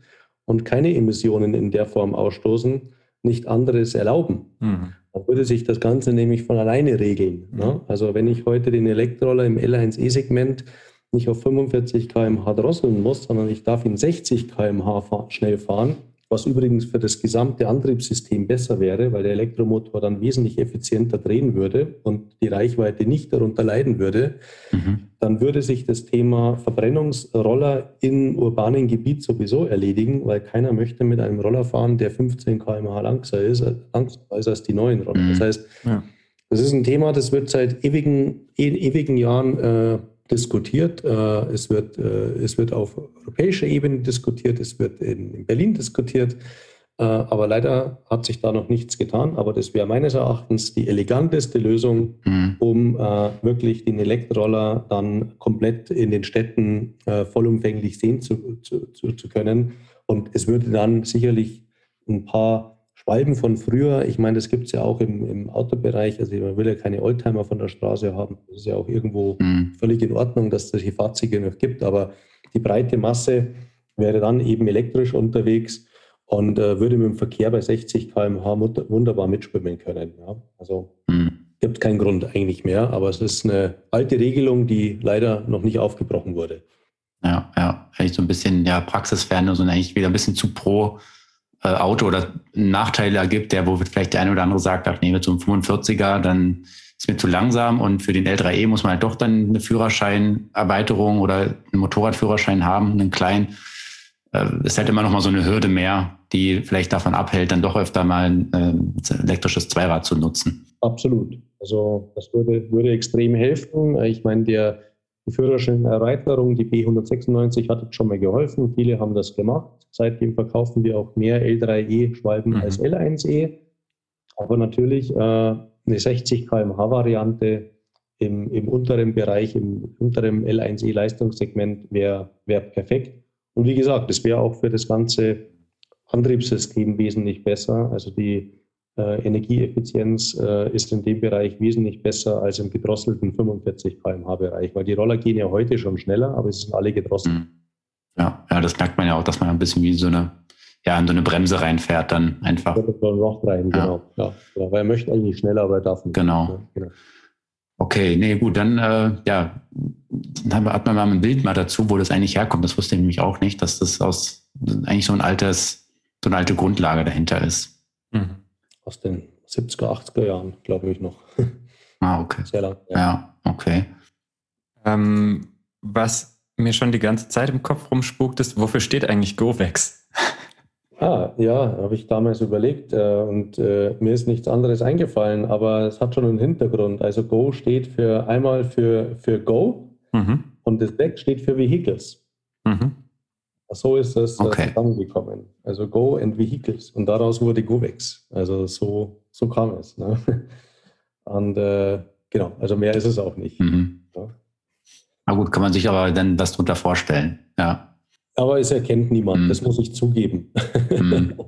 und keine Emissionen in der Form ausstoßen, nicht anderes erlauben? Mhm. Dann würde sich das Ganze nämlich von alleine regeln. Ne? Mhm. Also wenn ich heute den Elektroller im L1E-Segment nicht auf 45 km/h drosseln muss, sondern ich darf in 60 km/h schnell fahren, was übrigens für das gesamte Antriebssystem besser wäre, weil der Elektromotor dann wesentlich effizienter drehen würde und die Reichweite nicht darunter leiden würde, mhm. dann würde sich das Thema Verbrennungsroller in urbanen Gebiet sowieso erledigen, weil keiner möchte mit einem Roller fahren, der 15 km/h langsamer ist, langsamer ist als die neuen Roller. Mhm. Das heißt, ja. das ist ein Thema, das wird seit ewigen, e-, ewigen Jahren äh, diskutiert. Äh, es, wird, äh, es wird auf europäischer Ebene diskutiert, es wird in, Berlin diskutiert. Äh, aber leider hat sich da noch nichts getan. Aber das wäre meines Erachtens die eleganteste Lösung, mhm. um wirklich den Elektroroller dann komplett in den Städten vollumfänglich sehen zu, zu, zu können. Und es würde dann sicherlich ein paar Schwalben von früher, ich meine, das gibt es ja auch im, im, Autobereich, also man will ja keine Oldtimer von der Straße haben. Das ist ja auch irgendwo mhm. völlig in Ordnung, dass es solche Fahrzeuge noch gibt, aber die breite Masse wäre dann eben elektrisch unterwegs und äh, würde mit dem Verkehr bei 60 km/h wunderbar mitschwimmen können. Ja? Also mhm. gibt keinen Grund eigentlich mehr, aber es ist eine alte Regelung, die leider noch nicht aufgebrochen wurde. Ja, ja, eigentlich so ein bisschen ja, praxisfern, und eigentlich wieder ein bisschen zu pro äh, Auto oder Nachteile ergibt, der wo vielleicht der eine oder andere sagt, ach so einem 45er, dann ist mir zu langsam und für den L3E muss man halt doch dann eine Führerscheinerweiterung oder einen Motorradführerschein haben, einen kleinen. Äh, ist halt immer noch mal so eine Hürde mehr, die vielleicht davon abhält, dann doch öfter mal ein äh, elektrisches Zweirad zu nutzen. Absolut. Also das würde, würde extrem helfen. Ich meine, der die Führerscheinerweiterung, die B196 hat schon mal geholfen. Viele haben das gemacht. Seitdem verkaufen wir auch mehr L3E-Schwalben mhm. als L1E. Aber natürlich äh, eine 60 km/h Variante im, im unteren Bereich, im unteren L1E Leistungssegment wäre wär perfekt. Und wie gesagt, das wäre auch für das ganze Antriebssystem wesentlich besser. Also die Energieeffizienz äh, ist in dem Bereich wesentlich besser als im gedrosselten 45 km/h Bereich, weil die Roller gehen ja heute schon schneller, aber sie sind alle gedrosselt. Mhm. Ja, ja, das merkt man ja auch, dass man ein bisschen wie so eine, ja, in so eine Bremse reinfährt, dann einfach. Loch rein, ja. genau. Ja, ja, weil er möchte eigentlich schneller, aber er darf nicht. Genau. genau. Okay, nee, gut, dann, äh, ja, dann hat man mal ein Bild mal dazu, wo das eigentlich herkommt. Das wusste ich nämlich auch nicht, dass das aus eigentlich so ein altes, so eine alte Grundlage dahinter ist. Mhm aus den 70er, 80er Jahren, glaube ich noch. Ah, okay. Sehr lang. Ja, ja okay. Ähm, was mir schon die ganze Zeit im Kopf rumspukt, ist, wofür steht eigentlich GoVex? Ah, ja, habe ich damals überlegt äh, und äh, mir ist nichts anderes eingefallen, aber es hat schon einen Hintergrund. Also Go steht für einmal für, für Go mhm. und das Vex steht für Vehicles. Mhm. So ist das äh, okay. zusammengekommen. Also Go and Vehicles. Und daraus wurde GoVex. Also so, so kam es. Ne? Und äh, genau, also mehr ist es auch nicht. Mhm. Ja. Na gut, kann man sich aber dann was darunter vorstellen. Ja. Aber es erkennt niemand, mhm. das muss ich zugeben. Mhm.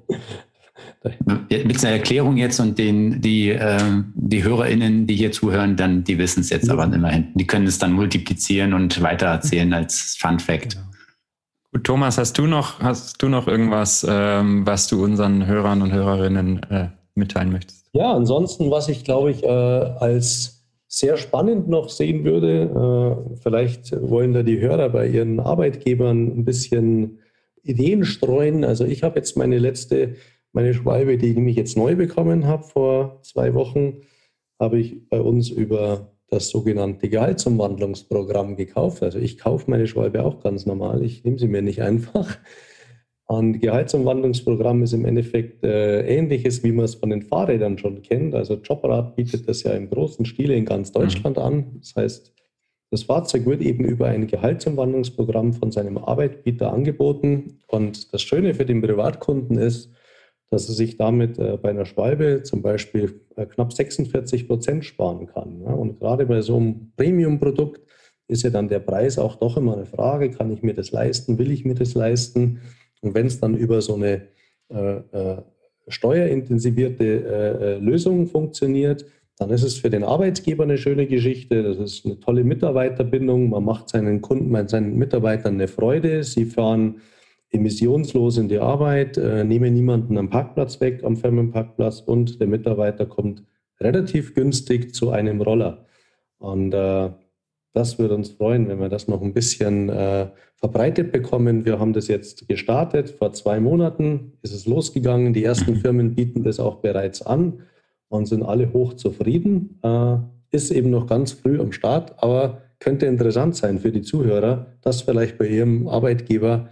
Mit einer Erklärung jetzt und den, die, äh, die HörerInnen, die hier zuhören, dann, die wissen es jetzt ja. aber immerhin. Die können es dann multiplizieren und weitererzählen als Fun Fact. Genau. Gut, Thomas, hast du noch, hast du noch irgendwas, ähm, was du unseren Hörern und Hörerinnen äh, mitteilen möchtest? Ja, ansonsten, was ich glaube ich äh, als sehr spannend noch sehen würde, äh, vielleicht wollen da die Hörer bei ihren Arbeitgebern ein bisschen Ideen streuen. Also ich habe jetzt meine letzte, meine Schwalbe, die ich jetzt neu bekommen habe vor zwei Wochen, habe ich bei uns über das sogenannte Gehaltsumwandlungsprogramm gekauft. Also ich kaufe meine Schwalbe auch ganz normal. Ich nehme sie mir nicht einfach. Und Gehaltsumwandlungsprogramm ist im Endeffekt äh, ähnliches, wie man es von den Fahrrädern schon kennt. Also Jobrad bietet das ja im großen Stile in ganz Deutschland mhm. an. Das heißt, das Fahrzeug wird eben über ein Gehaltsumwandlungsprogramm von seinem Arbeitgeber angeboten. Und das Schöne für den Privatkunden ist, dass er sich damit äh, bei einer Schwalbe zum Beispiel knapp 46 Prozent sparen kann. Und gerade bei so einem Premium-Produkt ist ja dann der Preis auch doch immer eine Frage, kann ich mir das leisten, will ich mir das leisten? Und wenn es dann über so eine äh, äh, steuerintensivierte äh, äh, Lösung funktioniert, dann ist es für den Arbeitgeber eine schöne Geschichte. Das ist eine tolle Mitarbeiterbindung. Man macht seinen Kunden, seinen Mitarbeitern eine Freude. Sie fahren emissionslos in die Arbeit, äh, nehmen niemanden am Parkplatz weg, am Firmenparkplatz und der Mitarbeiter kommt relativ günstig zu einem Roller. Und äh, das würde uns freuen, wenn wir das noch ein bisschen äh, verbreitet bekommen. Wir haben das jetzt gestartet. Vor zwei Monaten ist es losgegangen. Die ersten. Firmen bieten das auch bereits an und sind alle hoch zufrieden. Äh, ist eben noch ganz früh am Start, aber könnte interessant sein für die Zuhörer, das vielleicht bei ihrem Arbeitgeber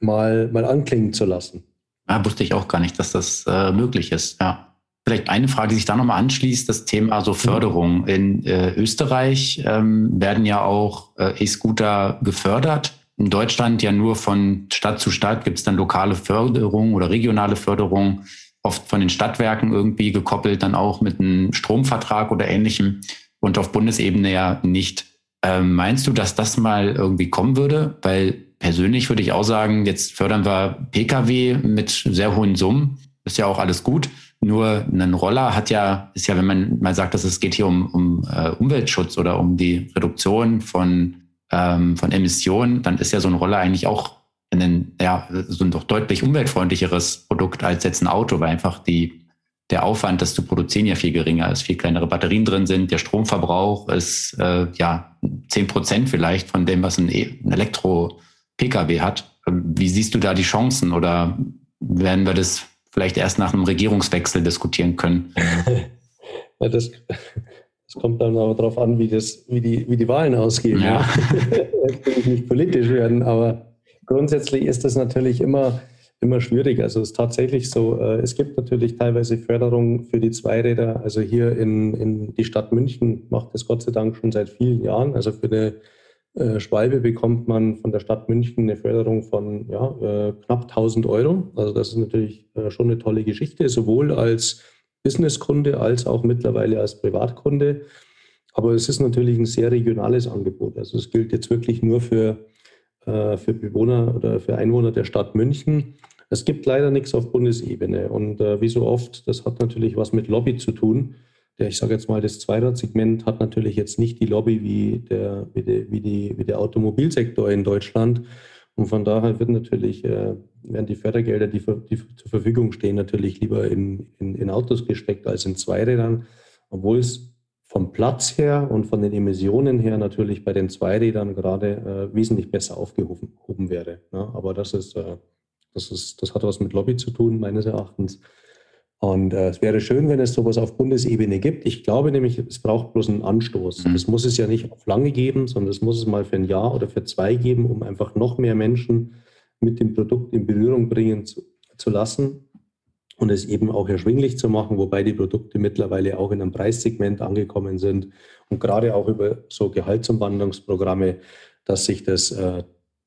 mal, mal anklingen zu lassen. Ja, wusste ich auch gar nicht, dass das äh, möglich ist. Ja. Vielleicht eine Frage, die sich da nochmal anschließt, das Thema so Förderung. In äh, Österreich ähm, werden ja auch äh, E-Scooter gefördert. In Deutschland ja nur von Stadt zu Stadt gibt es dann lokale Förderung oder regionale Förderung, oft von den Stadtwerken irgendwie gekoppelt, dann auch mit einem Stromvertrag oder ähnlichem und auf Bundesebene ja nicht. Ähm, meinst du, dass das mal irgendwie kommen würde? Weil persönlich würde ich auch sagen, jetzt fördern wir Pkw mit sehr hohen Summen. Ist ja auch alles gut. Nur ein Roller hat ja, ist ja, wenn man mal sagt, dass es geht hier um, um uh, Umweltschutz oder um die Reduktion von, ähm, von Emissionen, dann ist ja so ein Roller eigentlich auch ein, ja, so ein doch deutlich umweltfreundlicheres Produkt als jetzt ein Auto, weil einfach die, der Aufwand, das zu produzieren, ja viel geringer ist, viel kleinere Batterien drin sind, der Stromverbrauch ist äh, ja zehn Prozent vielleicht von dem, was ein, e ein Elektro-Pkw hat. Wie siehst du da die Chancen oder werden wir das vielleicht erst nach einem Regierungswechsel diskutieren können. Ja, das, das, kommt dann aber darauf an, wie, das, wie, die, wie die Wahlen ausgehen. Ja. Jetzt will ich nicht politisch werden, aber grundsätzlich ist das natürlich immer, immer schwierig. Also es ist tatsächlich so, äh, es gibt natürlich teilweise Förderung für die Zweiräder. Also hier in, in die Stadt München macht das Gott sei Dank schon seit vielen Jahren. Also für eine Schwalbe bekommt man von der Stadt München eine Förderung von ja, äh, knapp 1000 Euro. Also das ist natürlich äh, schon eine tolle Geschichte, sowohl als Businesskunde als auch mittlerweile als Privatkunde. Aber es ist natürlich ein sehr regionales Angebot. Also es gilt jetzt wirklich nur für, für Bewohner oder für Einwohner der Stadt München. Es gibt leider nichts auf Bundesebene. Und wie so oft, das hat natürlich was mit Lobby zu tun der, ich sage jetzt mal, das Zweiradsegment hat natürlich jetzt nicht die Lobby wie der, wie, die, wie, die, wie der Automobilsektor in Deutschland. Und von daher wird natürlich, äh, werden die Fördergelder, die, die, zur Verfügung stehen, natürlich lieber in, in, in Autos gesteckt als in Zweirädern, obwohl es vom Platz her und von den Emissionen her natürlich bei den Zweirädern gerade äh, wesentlich besser aufgehoben wäre. Ja, aber das ist, äh, das ist, das hat was mit Lobby zu tun, meines Erachtens. Und äh, es wäre schön, wenn es sowas auf Bundesebene gibt. Ich glaube nämlich, es braucht bloß einen Anstoß. Mhm. Das muss es ja nicht auf lange geben, sondern es muss es mal für ein Jahr oder für zwei geben, um einfach noch mehr Menschen mit dem Produkt in Berührung bringen zu, zu lassen und es eben auch erschwinglich zu machen, wobei die Produkte mittlerweile auch in einem Preissegment angekommen sind und gerade auch über so Gehaltsumwandlungsprogramme, dass sich das äh,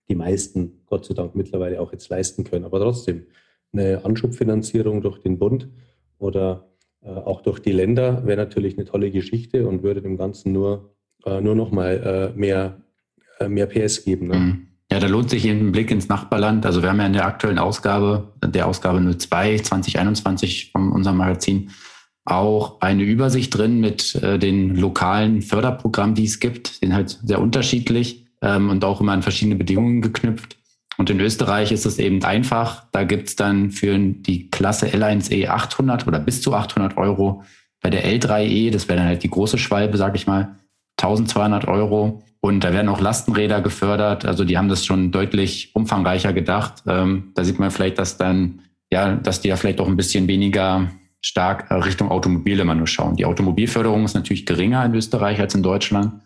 die meisten Gott sei Dank mittlerweile auch jetzt leisten können. Aber trotzdem, eine Anschubfinanzierung durch den Bund oder äh, auch durch die Länder wäre natürlich eine tolle Geschichte und würde dem Ganzen nur, äh, nur noch mal äh, mehr, mehr PS geben. Ne? Mhm. Ja, da lohnt sich ein Blick ins Nachbarland. Also wir haben ja in der aktuellen Ausgabe, der Ausgabe 02 2021 von unserem Magazin, auch eine Übersicht drin mit den lokalen Förderprogrammen, die es gibt. Sind halt sehr unterschiedlich ähm, und auch immer an verschiedene Bedingungen geknüpft. Und in Österreich ist es eben einfach. Da gibt es dann für die Klasse L1E 800 oder bis zu 800 Euro. Bei der L3E, das wäre dann halt die große Schwalbe, sag ich mal, 1200 Euro. Und da werden auch Lastenräder gefördert. Also die haben das schon deutlich umfangreicher gedacht. Ähm, da sieht man vielleicht, dass dann, ja, dass die ja vielleicht auch ein bisschen weniger stark Richtung Automobile immer nur schauen. Die Automobilförderung ist natürlich geringer in Österreich als in Deutschland.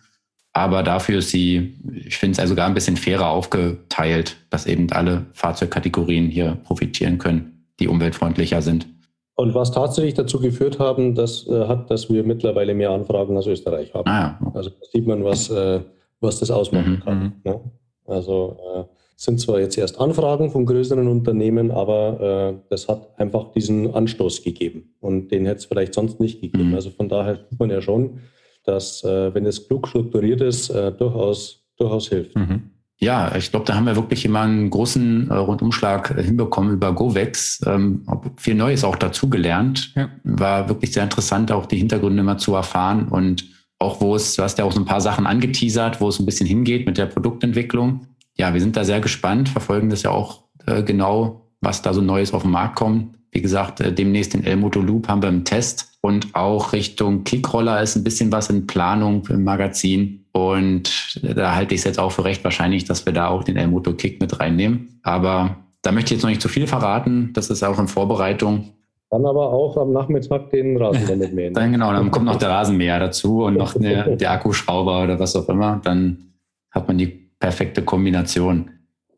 Aber dafür ist sie, ich finde es also gar ein bisschen fairer aufgeteilt, dass eben alle Fahrzeugkategorien hier profitieren können, die umweltfreundlicher sind. Und was tatsächlich dazu geführt haben, das äh, hat, dass wir mittlerweile mehr Anfragen aus Österreich haben. Ah, ja. Also da sieht man, was, äh, was das ausmachen mhm, kann. Mhm. Ne? Also äh, sind zwar jetzt erst Anfragen von größeren Unternehmen, aber äh, das hat einfach diesen Anstoß gegeben. Und den hätte es vielleicht sonst nicht gegeben. Mhm. Also von daher sieht man ja schon, dass, äh, wenn es klug strukturiert ist, äh, durchaus, durchaus hilft. Mhm. Ja, ich glaube, da haben wir wirklich immer einen großen äh, Rundumschlag hinbekommen über GoVex. Ähm, viel Neues auch dazugelernt. Ja. War wirklich sehr interessant, auch die Hintergründe mal zu erfahren und auch wo es, du hast ja auch so ein paar Sachen angeteasert, wo es ein bisschen hingeht mit der Produktentwicklung. Ja, wir sind da sehr gespannt, verfolgen das ja auch äh, genau, was da so Neues auf den Markt kommt. Wie gesagt, äh, demnächst den Elmoto Loop haben wir im Test und auch Richtung Kickroller ist ein bisschen was in Planung im Magazin. Und da halte ich es jetzt auch für recht wahrscheinlich, dass wir da auch den Elmoto Kick mit reinnehmen. Aber da möchte ich jetzt noch nicht zu viel verraten. Das ist auch in Vorbereitung. Dann aber auch am Nachmittag den Rasenmäher mitmähen. Dann genau, dann kommt noch der Rasenmäher dazu und noch eine, der Akkuschrauber oder was auch immer. Dann hat man die perfekte Kombination.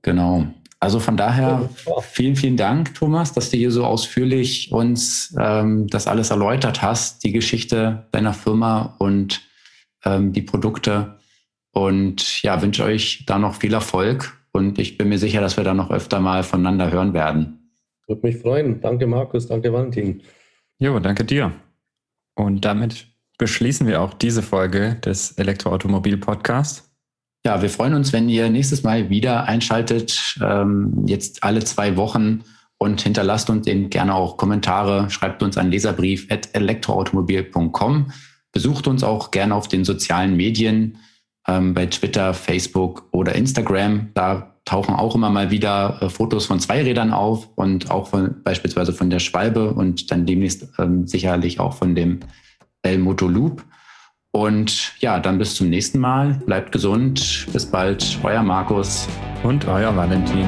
Genau. Also von daher vielen, vielen Dank, Thomas, dass du hier so ausführlich uns ähm, das alles erläutert hast, die Geschichte deiner Firma und ähm, die Produkte. Und ja, wünsche euch da noch viel Erfolg und ich bin mir sicher, dass wir da noch öfter mal voneinander hören werden. Würde mich freuen. Danke, Markus. Danke, Valentin. Jo, danke dir. Und damit beschließen wir auch diese Folge des Elektroautomobil-Podcasts. Ja, wir freuen uns, wenn ihr nächstes Mal wieder einschaltet, ähm, jetzt alle zwei Wochen und hinterlasst uns eben gerne auch Kommentare, schreibt uns einen Leserbrief at elektroautomobil.com Besucht uns auch gerne auf den sozialen Medien, ähm, bei Twitter, Facebook oder Instagram. Da tauchen auch immer mal wieder äh, Fotos von Zweirädern auf und auch von, beispielsweise von der Schwalbe und dann demnächst ähm, sicherlich auch von dem El Moto Loop. Und ja, dann bis zum nächsten Mal. Bleibt gesund. Bis bald. Euer Markus. Und euer Valentin.